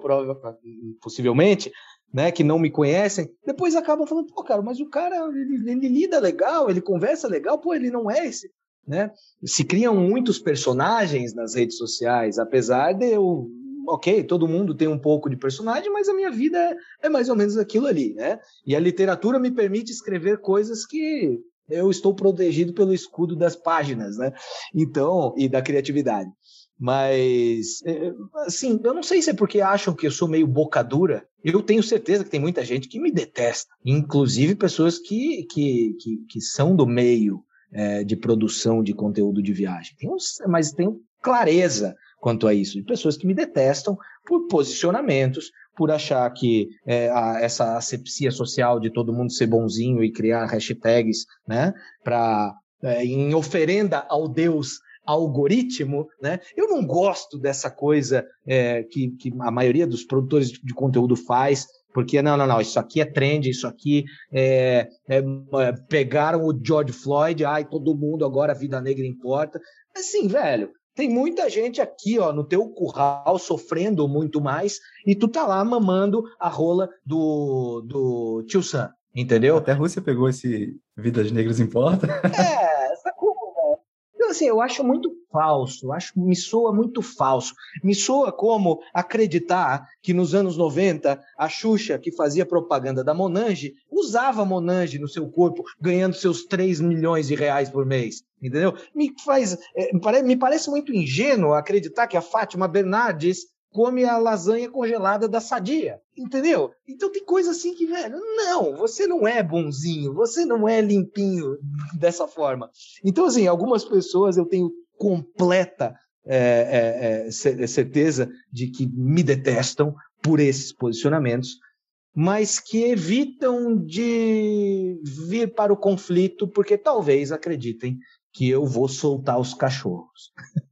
possivelmente, né, que não me conhecem, depois acabam falando, pô, cara, mas o cara ele, ele lida legal, ele conversa legal, pô, ele não é esse, né? Se criam muitos personagens nas redes sociais, apesar de eu ok, todo mundo tem um pouco de personagem, mas a minha vida é, é, mais ou menos aquilo ali, né? E a literatura me permite escrever coisas que eu estou protegido pelo escudo das páginas, né? Então, e da criatividade. Mas, é, assim, eu não sei se é porque acham que eu sou meio boca dura. Eu tenho certeza que tem muita gente que me detesta, inclusive pessoas que, que, que, que são do meio é, de produção de conteúdo de viagem. Tem uns, mas tenho clareza quanto a isso. E pessoas que me detestam por posicionamentos, por achar que é, a, essa asepsia social de todo mundo ser bonzinho e criar hashtags, né, para é, em oferenda ao Deus algoritmo, né? Eu não gosto dessa coisa é, que, que a maioria dos produtores de, de conteúdo faz, porque não, não, não, isso aqui é trend, isso aqui é, é, é, pegaram o George Floyd, ai, todo mundo agora a vida negra importa. Assim, velho, tem muita gente aqui, ó, no teu curral sofrendo muito mais e tu tá lá mamando a rola do, do tio Sam, entendeu? Até a Rússia pegou esse Vidas Negras Importa. É, essa coisa, né? Então, assim, eu acho muito falso, acho me soa muito falso. Me soa como acreditar que nos anos 90 a Xuxa, que fazia propaganda da Monange, usava Monange no seu corpo, ganhando seus 3 milhões de reais por mês. Entendeu? Me faz. É, me parece muito ingênuo acreditar que a Fátima Bernardes come a lasanha congelada da sadia, entendeu? Então tem coisa assim que, velho, não, você não é bonzinho, você não é limpinho dessa forma. Então, assim, algumas pessoas eu tenho completa é, é, é, certeza de que me detestam por esses posicionamentos. mas que evitam de vir para o conflito porque talvez acreditem que eu vou soltar os cachorros.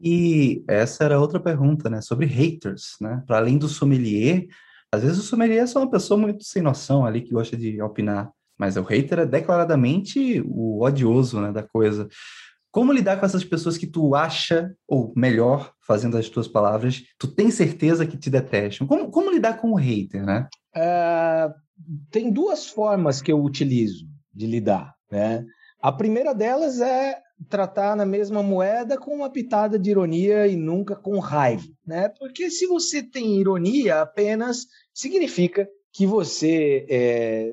E essa era outra pergunta, né? Sobre haters, né? Para além do sommelier, às vezes o sommelier é só uma pessoa muito sem noção ali que gosta de opinar, mas o hater é declaradamente o odioso, né, da coisa. Como lidar com essas pessoas que tu acha, ou melhor, fazendo as tuas palavras, tu tem certeza que te detestam? Como, como lidar com o hater, né? Uh, tem duas formas que eu utilizo de lidar, né? A primeira delas é tratar na mesma moeda com uma pitada de ironia e nunca com raiva, né? Porque se você tem ironia apenas, significa que você é,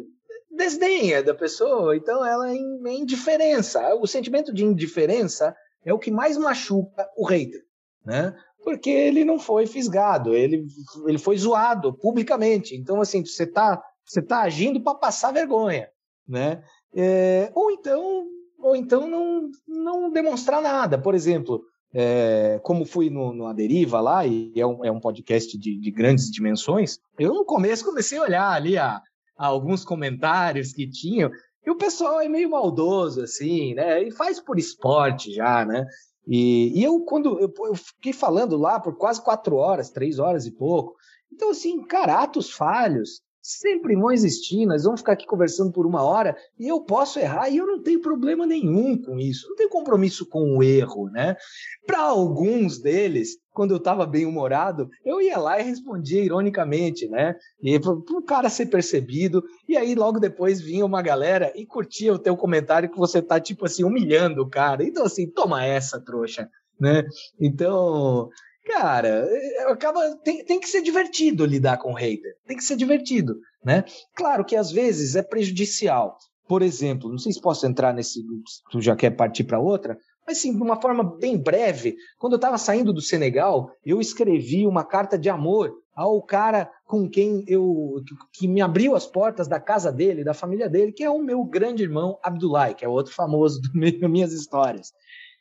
desdenha da pessoa, então ela é, é indiferença. O sentimento de indiferença é o que mais machuca o hater, né? Porque ele não foi fisgado, ele, ele foi zoado publicamente. Então, assim, você está você tá agindo para passar vergonha, né? É, ou então ou então não, não demonstrar nada. Por exemplo, é, como fui no, no Aderiva lá, e é um, é um podcast de, de, grandes dimensões, eu no começo comecei a olhar ali a, a alguns comentários que tinham, e o pessoal é meio maldoso, assim, né? E faz por esporte já, né? E, e eu, quando eu, eu, fiquei falando lá por quase quatro horas, três horas e pouco. Então, assim, cara, atos falhos, sempre vão existir, nós vamos ficar aqui conversando por uma hora e eu posso errar e eu não tenho problema nenhum com isso, não tenho compromisso com o erro, né? Para alguns deles, quando eu estava bem humorado, eu ia lá e respondia ironicamente, né? E para o cara ser percebido, e aí logo depois vinha uma galera e curtia o teu comentário que você tá tipo assim humilhando o cara. Então assim, toma essa, trouxa, né? Então, cara, é, acaba tem, tem que ser divertido lidar com hater. Tem que ser divertido, né? Claro que às vezes é prejudicial. Por exemplo, não sei se posso entrar nesse, tu já quer partir para outra, mas sim, de uma forma bem breve. Quando eu estava saindo do Senegal, eu escrevi uma carta de amor ao cara com quem eu que me abriu as portas da casa dele, da família dele, que é o meu grande irmão Abdullah, que é outro famoso das minhas histórias.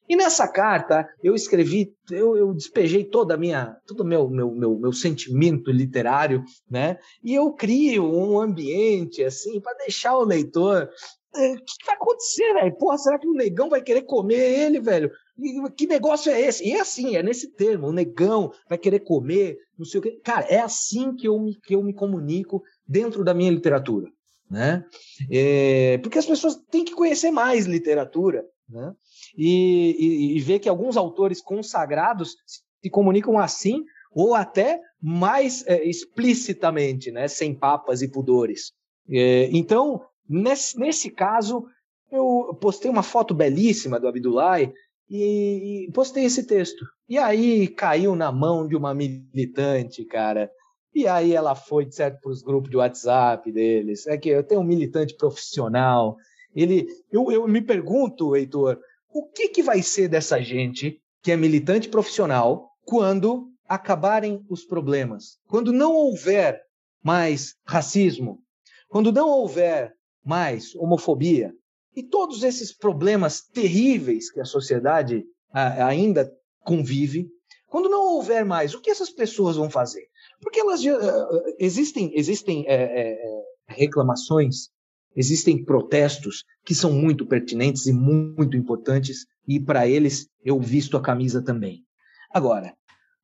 E nessa carta eu escrevi, eu, eu despejei toda a minha, todo o meu, meu, meu, meu sentimento literário, né? E eu crio um ambiente assim para deixar o leitor é, o que vai acontecer, velho? Porra, será que o negão vai querer comer ele, velho? Que negócio é esse? E é assim, é nesse termo, o negão vai querer comer, não sei o quê. Cara, é assim que eu me, que eu me comunico dentro da minha literatura, né? É, porque as pessoas têm que conhecer mais literatura, né? E, e, e ver que alguns autores consagrados se comunicam assim ou até mais é, explicitamente, né, sem papas e pudores. É, então, nesse, nesse caso, eu postei uma foto belíssima do Abdullah e, e, postei esse texto. E aí caiu na mão de uma militante, cara. E aí ela foi, certo, para os grupos de WhatsApp deles. É que eu tenho um militante profissional. Ele, eu, eu me pergunto, Heitor, o que, que vai ser dessa gente que é militante profissional quando acabarem os problemas? Quando não houver mais racismo, quando não houver mais homofobia e todos esses problemas terríveis que a sociedade ainda convive, quando não houver mais, o que essas pessoas vão fazer? Porque elas uh, existem existem é, é, reclamações Existem protestos que são muito pertinentes e muito importantes, e para eles eu visto a camisa também. Agora,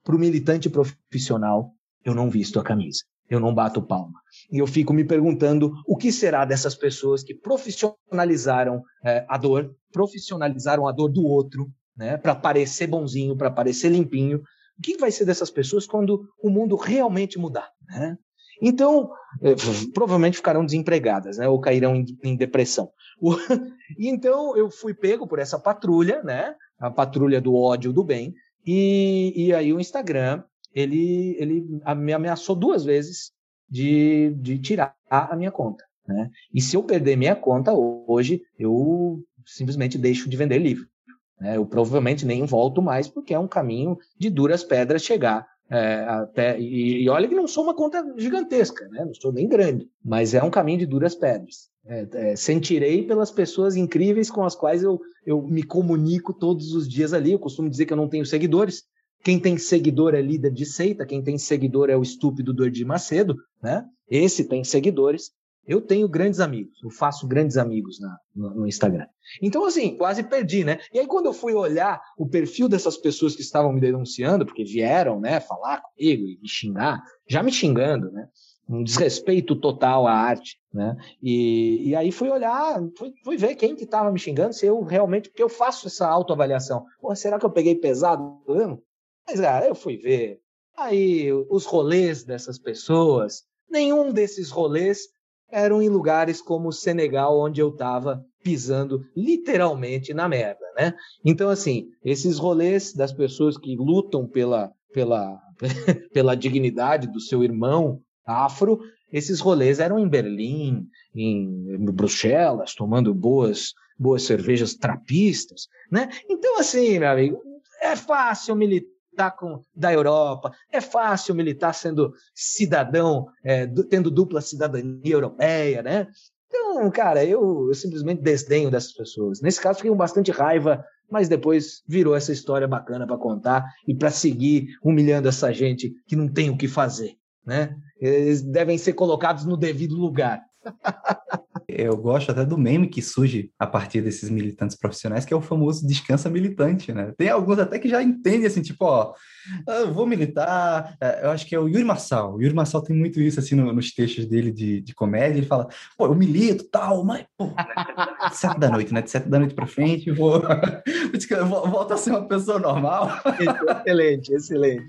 para o militante profissional, eu não visto a camisa, eu não bato palma. E eu fico me perguntando o que será dessas pessoas que profissionalizaram é, a dor, profissionalizaram a dor do outro, né, para parecer bonzinho, para parecer limpinho. O que vai ser dessas pessoas quando o mundo realmente mudar? Né? Então, é, provavelmente ficarão desempregadas, né? Ou cairão em, depressão. Então, eu fui pego por essa patrulha, né? A patrulha do ódio do bem. E, e aí o Instagram, ele, ele me ameaçou duas vezes de, de tirar a minha conta. Né? E se eu perder minha conta hoje, eu simplesmente deixo de vender livro. Né? Eu provavelmente nem volto mais, porque é um caminho de duras pedras chegar é, até, e, e, olha que não sou uma conta gigantesca, né? não sou nem grande, mas é um caminho de duras pedras. É, é, sentirei pelas pessoas incríveis com as quais eu, eu me comunico todos os dias ali. Eu costumo dizer que eu não tenho seguidores, Quem tem seguidor é líder de seita, quem tem seguidor é o estúpido do Edir Macedo, né? Esse tem seguidores. Eu tenho grandes amigos, eu faço grandes amigos na, no, no, Instagram. Então, assim, quase perdi, né? E aí, quando eu fui olhar o perfil dessas pessoas que estavam me denunciando, porque vieram, né, falar comigo e me xingar, já me xingando, né? Um desrespeito total à arte, né? E, e aí fui olhar, fui, fui ver quem que estava me xingando, se eu realmente, porque eu faço essa autoavaliação. Pô, será que eu peguei pesado? Mas, cara, eu fui ver. Aí, os rolês dessas pessoas, nenhum desses rolês eram em lugares como o Senegal, onde eu estava pisando literalmente na merda, né? Então, assim, esses rolês das pessoas que lutam pela, pela, pela dignidade do seu irmão afro, esses rolês eram em Berlim, em Bruxelas, tomando boas, boas cervejas trapistas, né? Então, assim, meu amigo, é fácil militar militar com, da Europa, é fácil militar sendo cidadão, é, tendo dupla cidadania europeia, né? Então, cara, eu, eu, simplesmente desdenho dessas pessoas. Nesse caso, fiquei com bastante raiva, mas depois virou essa história bacana para contar e para seguir humilhando essa gente que não tem o que fazer, né? Eles devem ser colocados no devido lugar. Eu gosto até do meme que surge a partir desses militantes profissionais, que é o famoso descansa militante, né? Tem alguns até que já entendem assim, tipo, ó, ah, eu vou militar. É, eu acho que é o Yuri Marçal. O Yuri Marçal tem muito isso assim no, nos textos dele de, de comédia. Ele fala, pô, eu milito tal, mas, pô, sete da noite, né? De sete da noite para frente, vou, vou volto a ser uma pessoa normal. Excelente, excelente.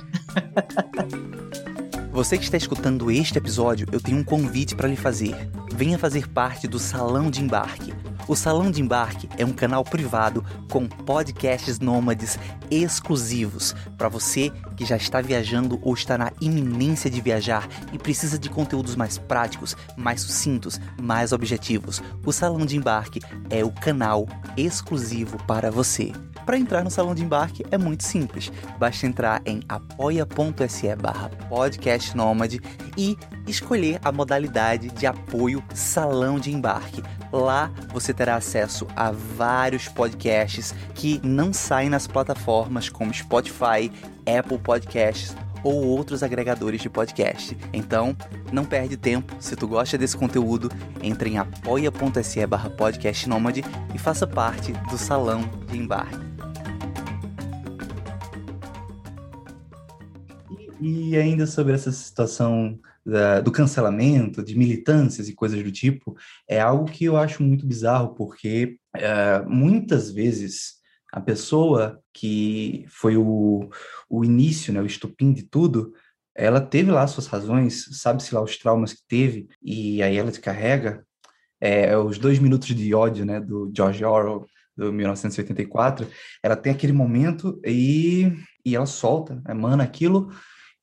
Você que está escutando este episódio, eu tenho um convite para lhe fazer. Venha fazer parte do Salão de Embarque. O Salão de Embarque é um canal privado com podcasts nômades exclusivos para você que já está viajando ou está na iminência de viajar e precisa de conteúdos mais práticos, mais sucintos, mais objetivos. O Salão de Embarque é o canal exclusivo para você. Para entrar no salão de embarque é muito simples. Basta entrar em apoia.se barra podcastnomad e escolher a modalidade de apoio salão de embarque. Lá você terá acesso a vários podcasts que não saem nas plataformas como Spotify, Apple Podcasts ou outros agregadores de podcast. Então, não perde tempo. Se tu gosta desse conteúdo, entre em apoia.se barra podcastnomad e faça parte do salão de embarque. E ainda sobre essa situação da, do cancelamento, de militâncias e coisas do tipo, é algo que eu acho muito bizarro, porque é, muitas vezes a pessoa que foi o, o início, né, o estupim de tudo, ela teve lá suas razões, sabe-se lá os traumas que teve, e aí ela descarrega é, os dois minutos de ódio, né, do George Orwell, do 1984, ela tem aquele momento e, e ela solta, emana aquilo,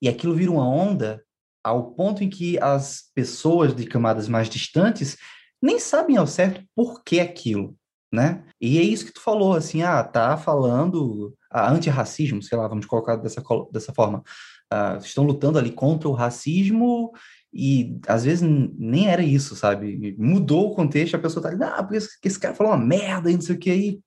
e aquilo vira uma onda ao ponto em que as pessoas de camadas mais distantes nem sabem ao certo por que aquilo, né? E é isso que tu falou, assim, ah, tá falando ah, antirracismo, sei lá, vamos colocar dessa, dessa forma. Ah, estão lutando ali contra o racismo e às vezes nem era isso, sabe? Mudou o contexto, a pessoa tá ali, ah, porque esse cara falou uma merda e não sei o que, aí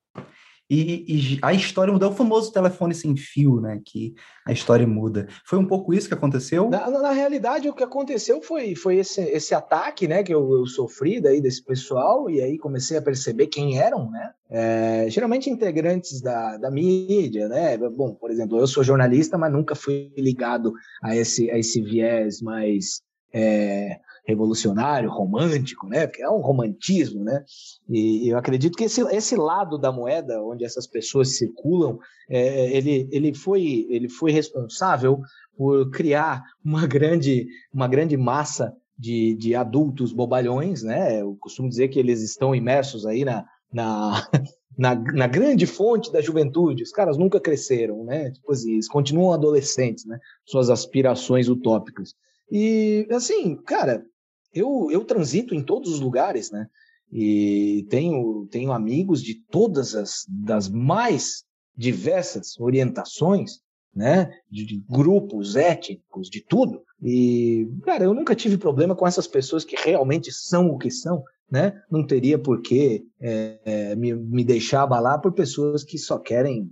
e, e, a história mudou. O famoso telefone sem fio, né? Que a história muda. Foi um pouco isso que aconteceu? Na, na realidade, o que aconteceu foi, foi esse, esse ataque, né? Que eu, eu, sofri daí desse pessoal, e aí comecei a perceber quem eram, né? É, geralmente integrantes da, da mídia, né? Bom, por exemplo, eu sou jornalista, mas nunca fui ligado a esse, a esse viés mais. É, revolucionário, romântico, né? Porque é um romantismo, né? E eu acredito que esse, esse lado da moeda, onde essas pessoas circulam, é, ele, ele, foi, ele foi responsável por criar uma grande, uma grande massa de, de adultos bobalhões, né? Eu costumo dizer que eles estão imersos aí na, na, na, na, grande fonte da juventude. Os caras nunca cresceram, né? Tipo assim, eles continuam adolescentes, né? Suas aspirações utópicas. E, assim, cara, eu, eu transito em todos os lugares, né? E tenho, tenho amigos de todas as das mais diversas orientações, né? De, de, grupos étnicos, de tudo. E, cara, eu nunca tive problema com essas pessoas que realmente são o que são, né? Não teria por que é, é, me, me deixar abalar por pessoas que só querem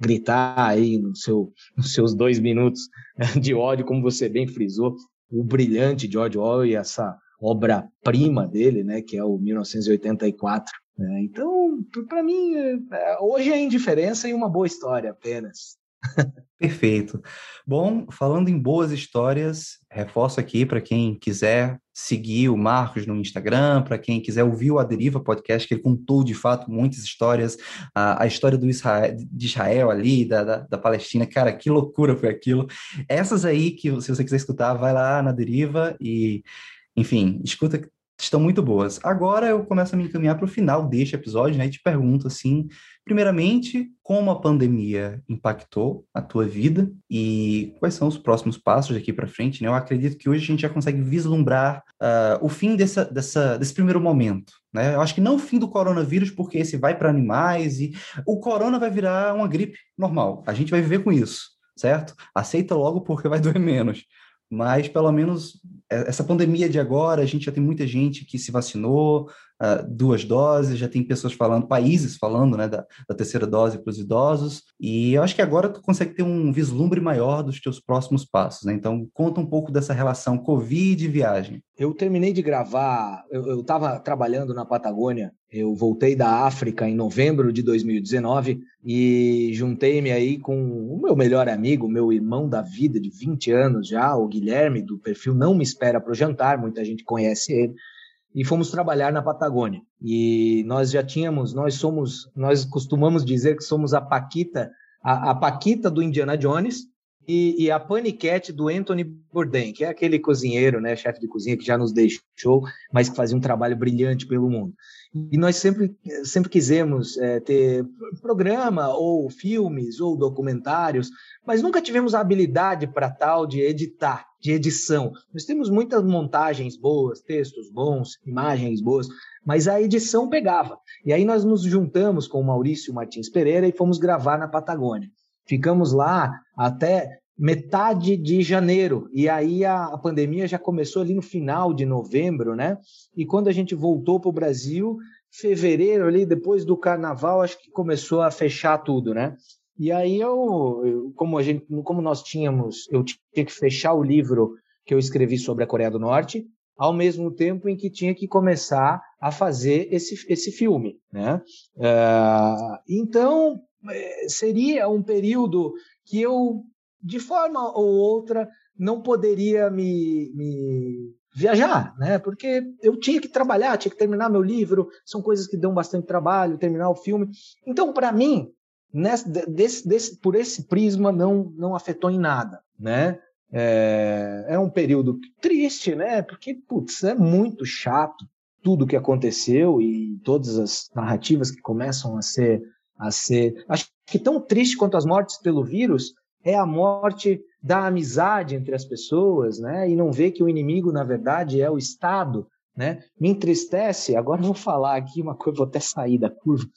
gritar aí no seu, nos seus dois minutos de ódio, como você bem frisou, o brilhante George Orwell e essa obra-prima dele, né, que é o 1984. Né? Então, para mim, é, hoje é indiferença e uma boa história apenas. Perfeito. Bom, falando em boas histórias, reforço aqui para quem quiser seguir o Marcos no Instagram, para quem quiser ouvir o A Deriva Podcast, que ele contou de fato muitas histórias, a, a história do Israel, de Israel ali, da, da, da, Palestina, cara, que loucura foi aquilo. Essas aí que, se você quiser escutar, vai lá na Deriva e, enfim, escuta estão muito boas. Agora eu começo a me encaminhar para o final deste episódio, né? E te pergunto assim, primeiramente, como a pandemia impactou a tua vida e quais são os próximos passos daqui para frente, né? Eu acredito que hoje a gente já consegue vislumbrar uh, o fim dessa, dessa, desse primeiro momento, né? Eu acho que não o fim do coronavírus, porque esse vai para animais e o corona vai virar uma gripe normal. A gente vai viver com isso, certo? Aceita logo porque vai doer menos mas pelo menos é, essa pandemia de agora, a gente já tem muita gente que se vacinou, uh, duas doses, já tem pessoas falando, países falando, né, da, da terceira dose para os idosos, e eu acho que agora tu consegue ter um vislumbre maior dos teus próximos passos, né? Então, conta um pouco dessa relação Covid e viagem. Eu terminei de gravar, eu estava trabalhando na Patagônia, eu voltei da África em novembro de 2019 e juntei-me aí com o meu melhor amigo, meu irmão da vida de 20 anos já, o Guilherme, do perfil Não Me Espera para o Jantar, muita gente conhece ele e fomos trabalhar na Patagônia. E nós já tínhamos, nós somos, nós costumamos dizer que somos a Paquita, a, a Paquita do Indiana Jones e, e, a paniquete do Anthony Bourdain, que é aquele cozinheiro, né, chefe de cozinha que já nos deixou, mas que fazia um trabalho brilhante pelo mundo. E nós sempre, sempre quisemos é, ter programa, ou filmes, ou documentários, mas nunca tivemos a habilidade para tal de editar, de edição. Nós temos muitas montagens boas, textos bons, imagens boas, mas a edição pegava. E aí nós nos juntamos com o Maurício Martins Pereira e fomos gravar na Patagônia. Ficamos lá até metade de janeiro. E aí a, a, pandemia já começou ali no final de novembro, né? E quando a gente voltou para o Brasil, fevereiro ali, depois do carnaval, acho que começou a fechar tudo, né? E aí eu, eu como a gente, como nós tínhamos, eu tinha que fechar o livro que eu escrevi sobre a Coreia do Norte, ao mesmo tempo em que tinha que começar a fazer esse, esse filme, né? Uh, então é, seria um período que eu, de forma ou outra, não poderia me, me viajar, né? Porque eu tinha que trabalhar, tinha que terminar meu livro, são coisas que dão bastante trabalho, terminar o filme. Então, para mim, nesse, desse, desse, por esse prisma, não, não afetou em nada, né? É, é um período triste, né? Porque, putz, é muito chato tudo que aconteceu e todas as narrativas que começam a ser a ser. Acho que tão triste quanto as mortes pelo vírus é a morte da amizade entre as pessoas, né? E não ver que o inimigo, na verdade, é o Estado, né? Me entristece, agora vou falar aqui uma coisa, vou até sair da curva.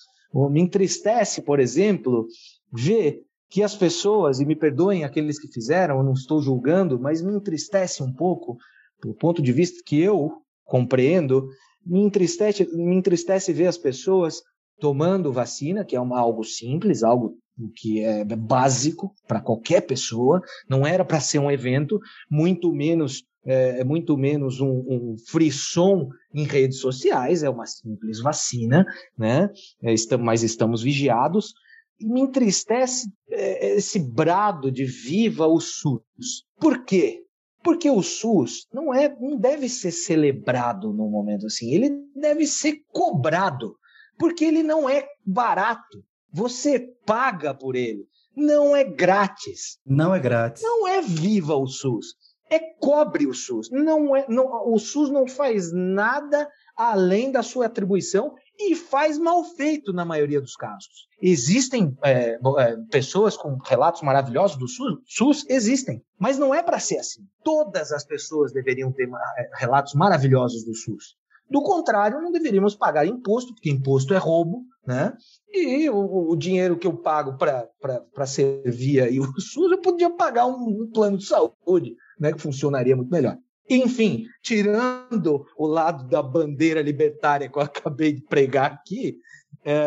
Me entristece, por exemplo, ver que as pessoas, e me perdoem aqueles que fizeram, eu não estou julgando, mas me entristece um pouco, do ponto de vista que eu compreendo, me entristece, me entristece ver as pessoas tomando vacina, que é uma, algo simples, algo que é básico para qualquer pessoa, não era para ser um evento, muito menos é, muito menos um, um frisson em redes sociais, é uma simples vacina, né? É, estamos, mas estamos vigiados. E me entristece é, esse brado de viva o SUS. Por quê? Porque o SUS não é, não deve ser celebrado num momento assim, ele deve ser cobrado porque ele não é barato. Você paga por ele. Não é grátis. Não é grátis. Não é viva o SUS. É cobre o SUS. Não é, não, o SUS não faz nada além da sua atribuição e faz mal feito na maioria dos casos. Existem é, é, pessoas com relatos maravilhosos do SUS? SUS existem, mas não é para ser assim. Todas as pessoas deveriam ter é, relatos maravilhosos do SUS. Do contrário, não deveríamos pagar imposto, porque imposto é roubo, né? E o, o dinheiro que eu pago para servir aí o SUS, eu podia pagar um, um, plano de saúde, né? Que funcionaria muito melhor. Enfim, tirando o lado da bandeira libertária que eu acabei de pregar aqui, é,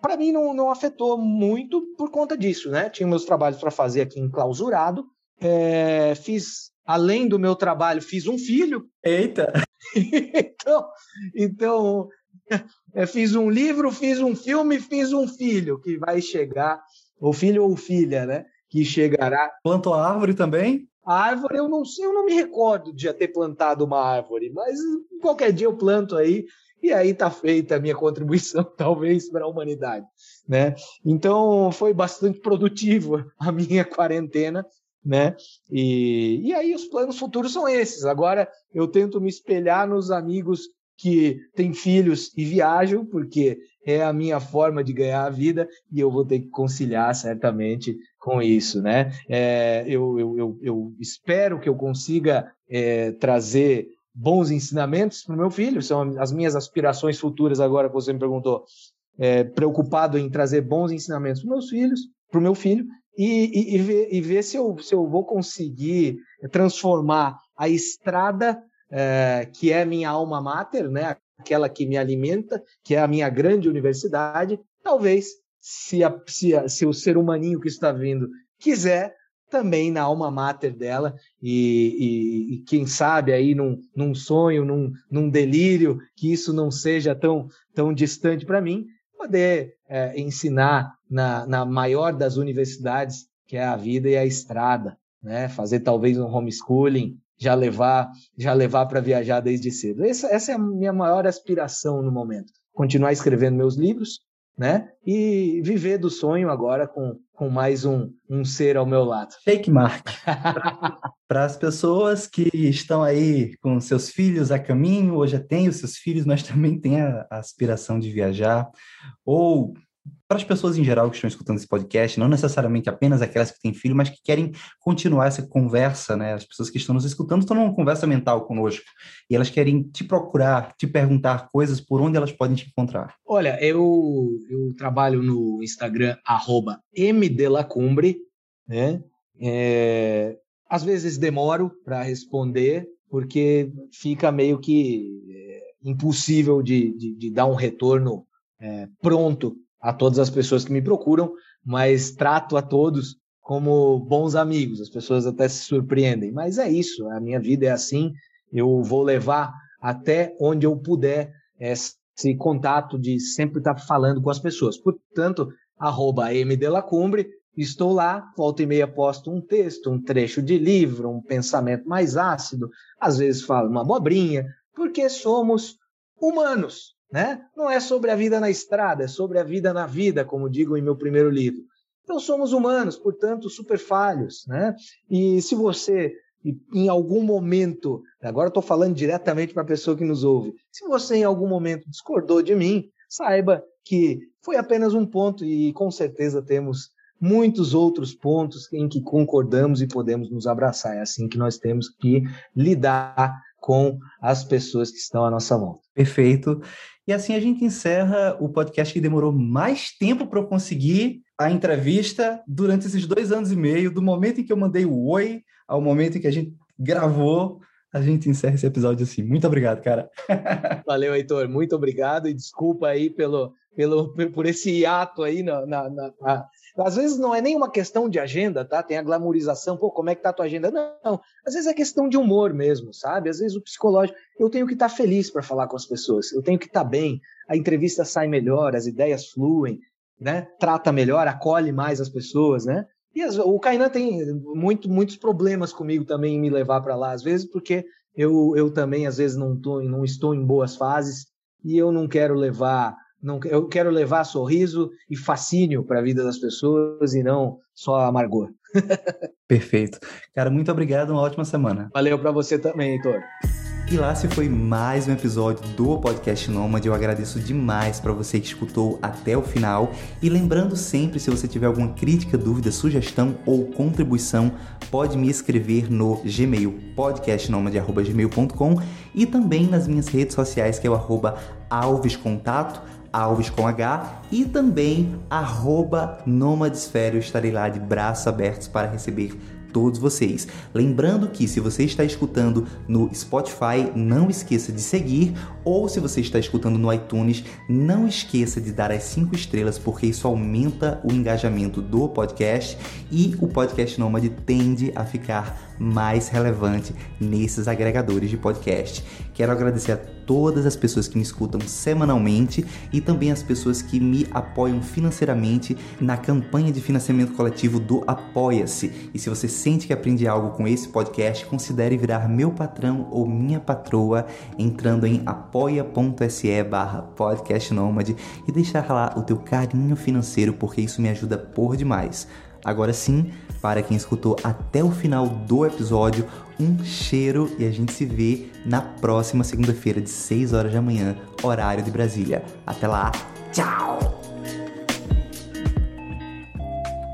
para mim não, não afetou muito por conta disso, né? Tinha meus trabalhos para fazer aqui enclausurado, é, fiz além do meu trabalho, fiz um filho. Eita! então, então é, fiz um livro, fiz um filme, fiz um filho que vai chegar, ou filho ou filha, né? Que chegará. Plantou a árvore também? A árvore, eu não sei, eu não me recordo de já ter plantado uma árvore, mas qualquer dia eu planto aí e aí está feita a minha contribuição, talvez, para a humanidade. Né? Então, foi bastante produtivo a minha quarentena. Né? E, e aí os planos futuros são esses. Agora eu tento me espelhar nos amigos que têm filhos e viajam, porque é a minha forma de ganhar a vida e eu vou ter que conciliar certamente com isso, né? É, eu, eu, eu, eu, espero que eu consiga é, trazer bons ensinamentos para o meu filho, são as minhas aspirações futuras agora que você me perguntou, é, preocupado em trazer bons ensinamentos para meus filhos, para o meu filho, e, e, e, ver, e ver se eu, se eu vou conseguir transformar a estrada é, que é minha alma mater, né, aquela que me alimenta, que é a minha grande universidade, talvez, se, a, se, a, se o ser humaninho que está vindo quiser, também na alma mater dela e, e, e, quem sabe aí num, num sonho, num, num, delírio, que isso não seja tão, tão distante para mim, poder é, ensinar na, na maior das universidades, que é a vida e a estrada, né? fazer talvez um homeschooling, já levar já levar para viajar desde cedo. Essa, essa é a minha maior aspiração no momento. Continuar escrevendo meus livros, né? E viver do sonho agora com, com mais um, um ser ao meu lado. Fake Mark. Para as pessoas que estão aí com seus filhos a caminho, ou já têm os seus filhos, mas também têm a, a aspiração de viajar, ou para as pessoas em geral que estão escutando esse podcast, não necessariamente apenas aquelas que têm filho, mas que querem continuar essa conversa, né? As pessoas que estão nos escutando estão numa conversa mental conosco e elas querem te procurar, te perguntar coisas por onde elas podem te encontrar. Olha, eu, eu trabalho no Instagram mdelacumbre, né? É, às vezes demoro para responder porque fica meio que é, impossível de, de, de, dar um retorno é, pronto a todas as pessoas que me procuram, mas trato a todos como bons amigos. As pessoas até se surpreendem, mas é isso. A minha vida é assim. Eu vou levar até onde eu puder esse contato de sempre estar falando com as pessoas. Portanto, arroba mdelacumbre, estou lá, volta e meia posto um texto, um trecho de livro, um pensamento mais ácido, às vezes falo uma abobrinha, porque somos humanos. Né? Não é sobre a vida na estrada, é sobre a vida na vida, como digo em meu primeiro livro. Então somos humanos, portanto, super falhos. Né? E se você, em algum momento, agora estou falando diretamente para a pessoa que nos ouve, se você em algum momento discordou de mim, saiba que foi apenas um ponto e com certeza temos muitos outros pontos em que concordamos e podemos nos abraçar. É assim que nós temos que lidar com as pessoas que estão à nossa volta. Perfeito. E assim a gente encerra o podcast que demorou mais tempo para eu conseguir a entrevista durante esses dois anos e meio, do momento em que eu mandei o oi ao momento em que a gente gravou. A gente encerra esse episódio assim. Muito obrigado, cara. Valeu, Heitor. Muito obrigado e desculpa aí pelo, pelo, por esse hiato aí na, na, na, às vezes não é nem uma questão de agenda, tá? Tem a glamorização, pô, como é que tá a tua agenda? Não, não. às vezes é questão de humor mesmo, sabe? Às vezes o psicológico, eu tenho que estar tá feliz para falar com as pessoas, eu tenho que estar tá bem, a entrevista sai melhor, as ideias fluem, né? Trata melhor, acolhe mais as pessoas, né? E as, o Kainan tem muito, muitos problemas comigo também em me levar para lá, às vezes, porque eu, eu também, às vezes, não, tô, não estou em boas fases e eu não quero levar não, eu quero levar sorriso e fascínio para a vida das pessoas e não só amargor. Perfeito. Cara, muito obrigado. Uma ótima semana. Valeu para você também, Heitor. E lá se foi mais um episódio do Podcast Nômade. Eu agradeço demais para você que escutou até o final. E lembrando sempre, se você tiver alguma crítica, dúvida, sugestão ou contribuição, pode me escrever no Gmail, podcastnomade.gmail.com e também nas minhas redes sociais, que é o arroba alvescontato Alves com H e também arroba Nomadesfério. Estarei lá de braços abertos para receber todos vocês. Lembrando que se você está escutando no Spotify, não esqueça de seguir, ou se você está escutando no iTunes, não esqueça de dar as 5 estrelas, porque isso aumenta o engajamento do podcast e o podcast Nômade tende a ficar mais relevante nesses agregadores de podcast. Quero agradecer a todas as pessoas que me escutam semanalmente e também as pessoas que me apoiam financeiramente na campanha de financiamento coletivo do Apoia-se. E se você sente que aprende algo com esse podcast, considere virar meu patrão ou minha patroa entrando em apoia.se barra podcastnomad e deixar lá o teu carinho financeiro porque isso me ajuda por demais. Agora sim, para quem escutou até o final do episódio, um cheiro e a gente se vê na próxima segunda-feira de 6 horas da manhã, horário de Brasília. Até lá, tchau!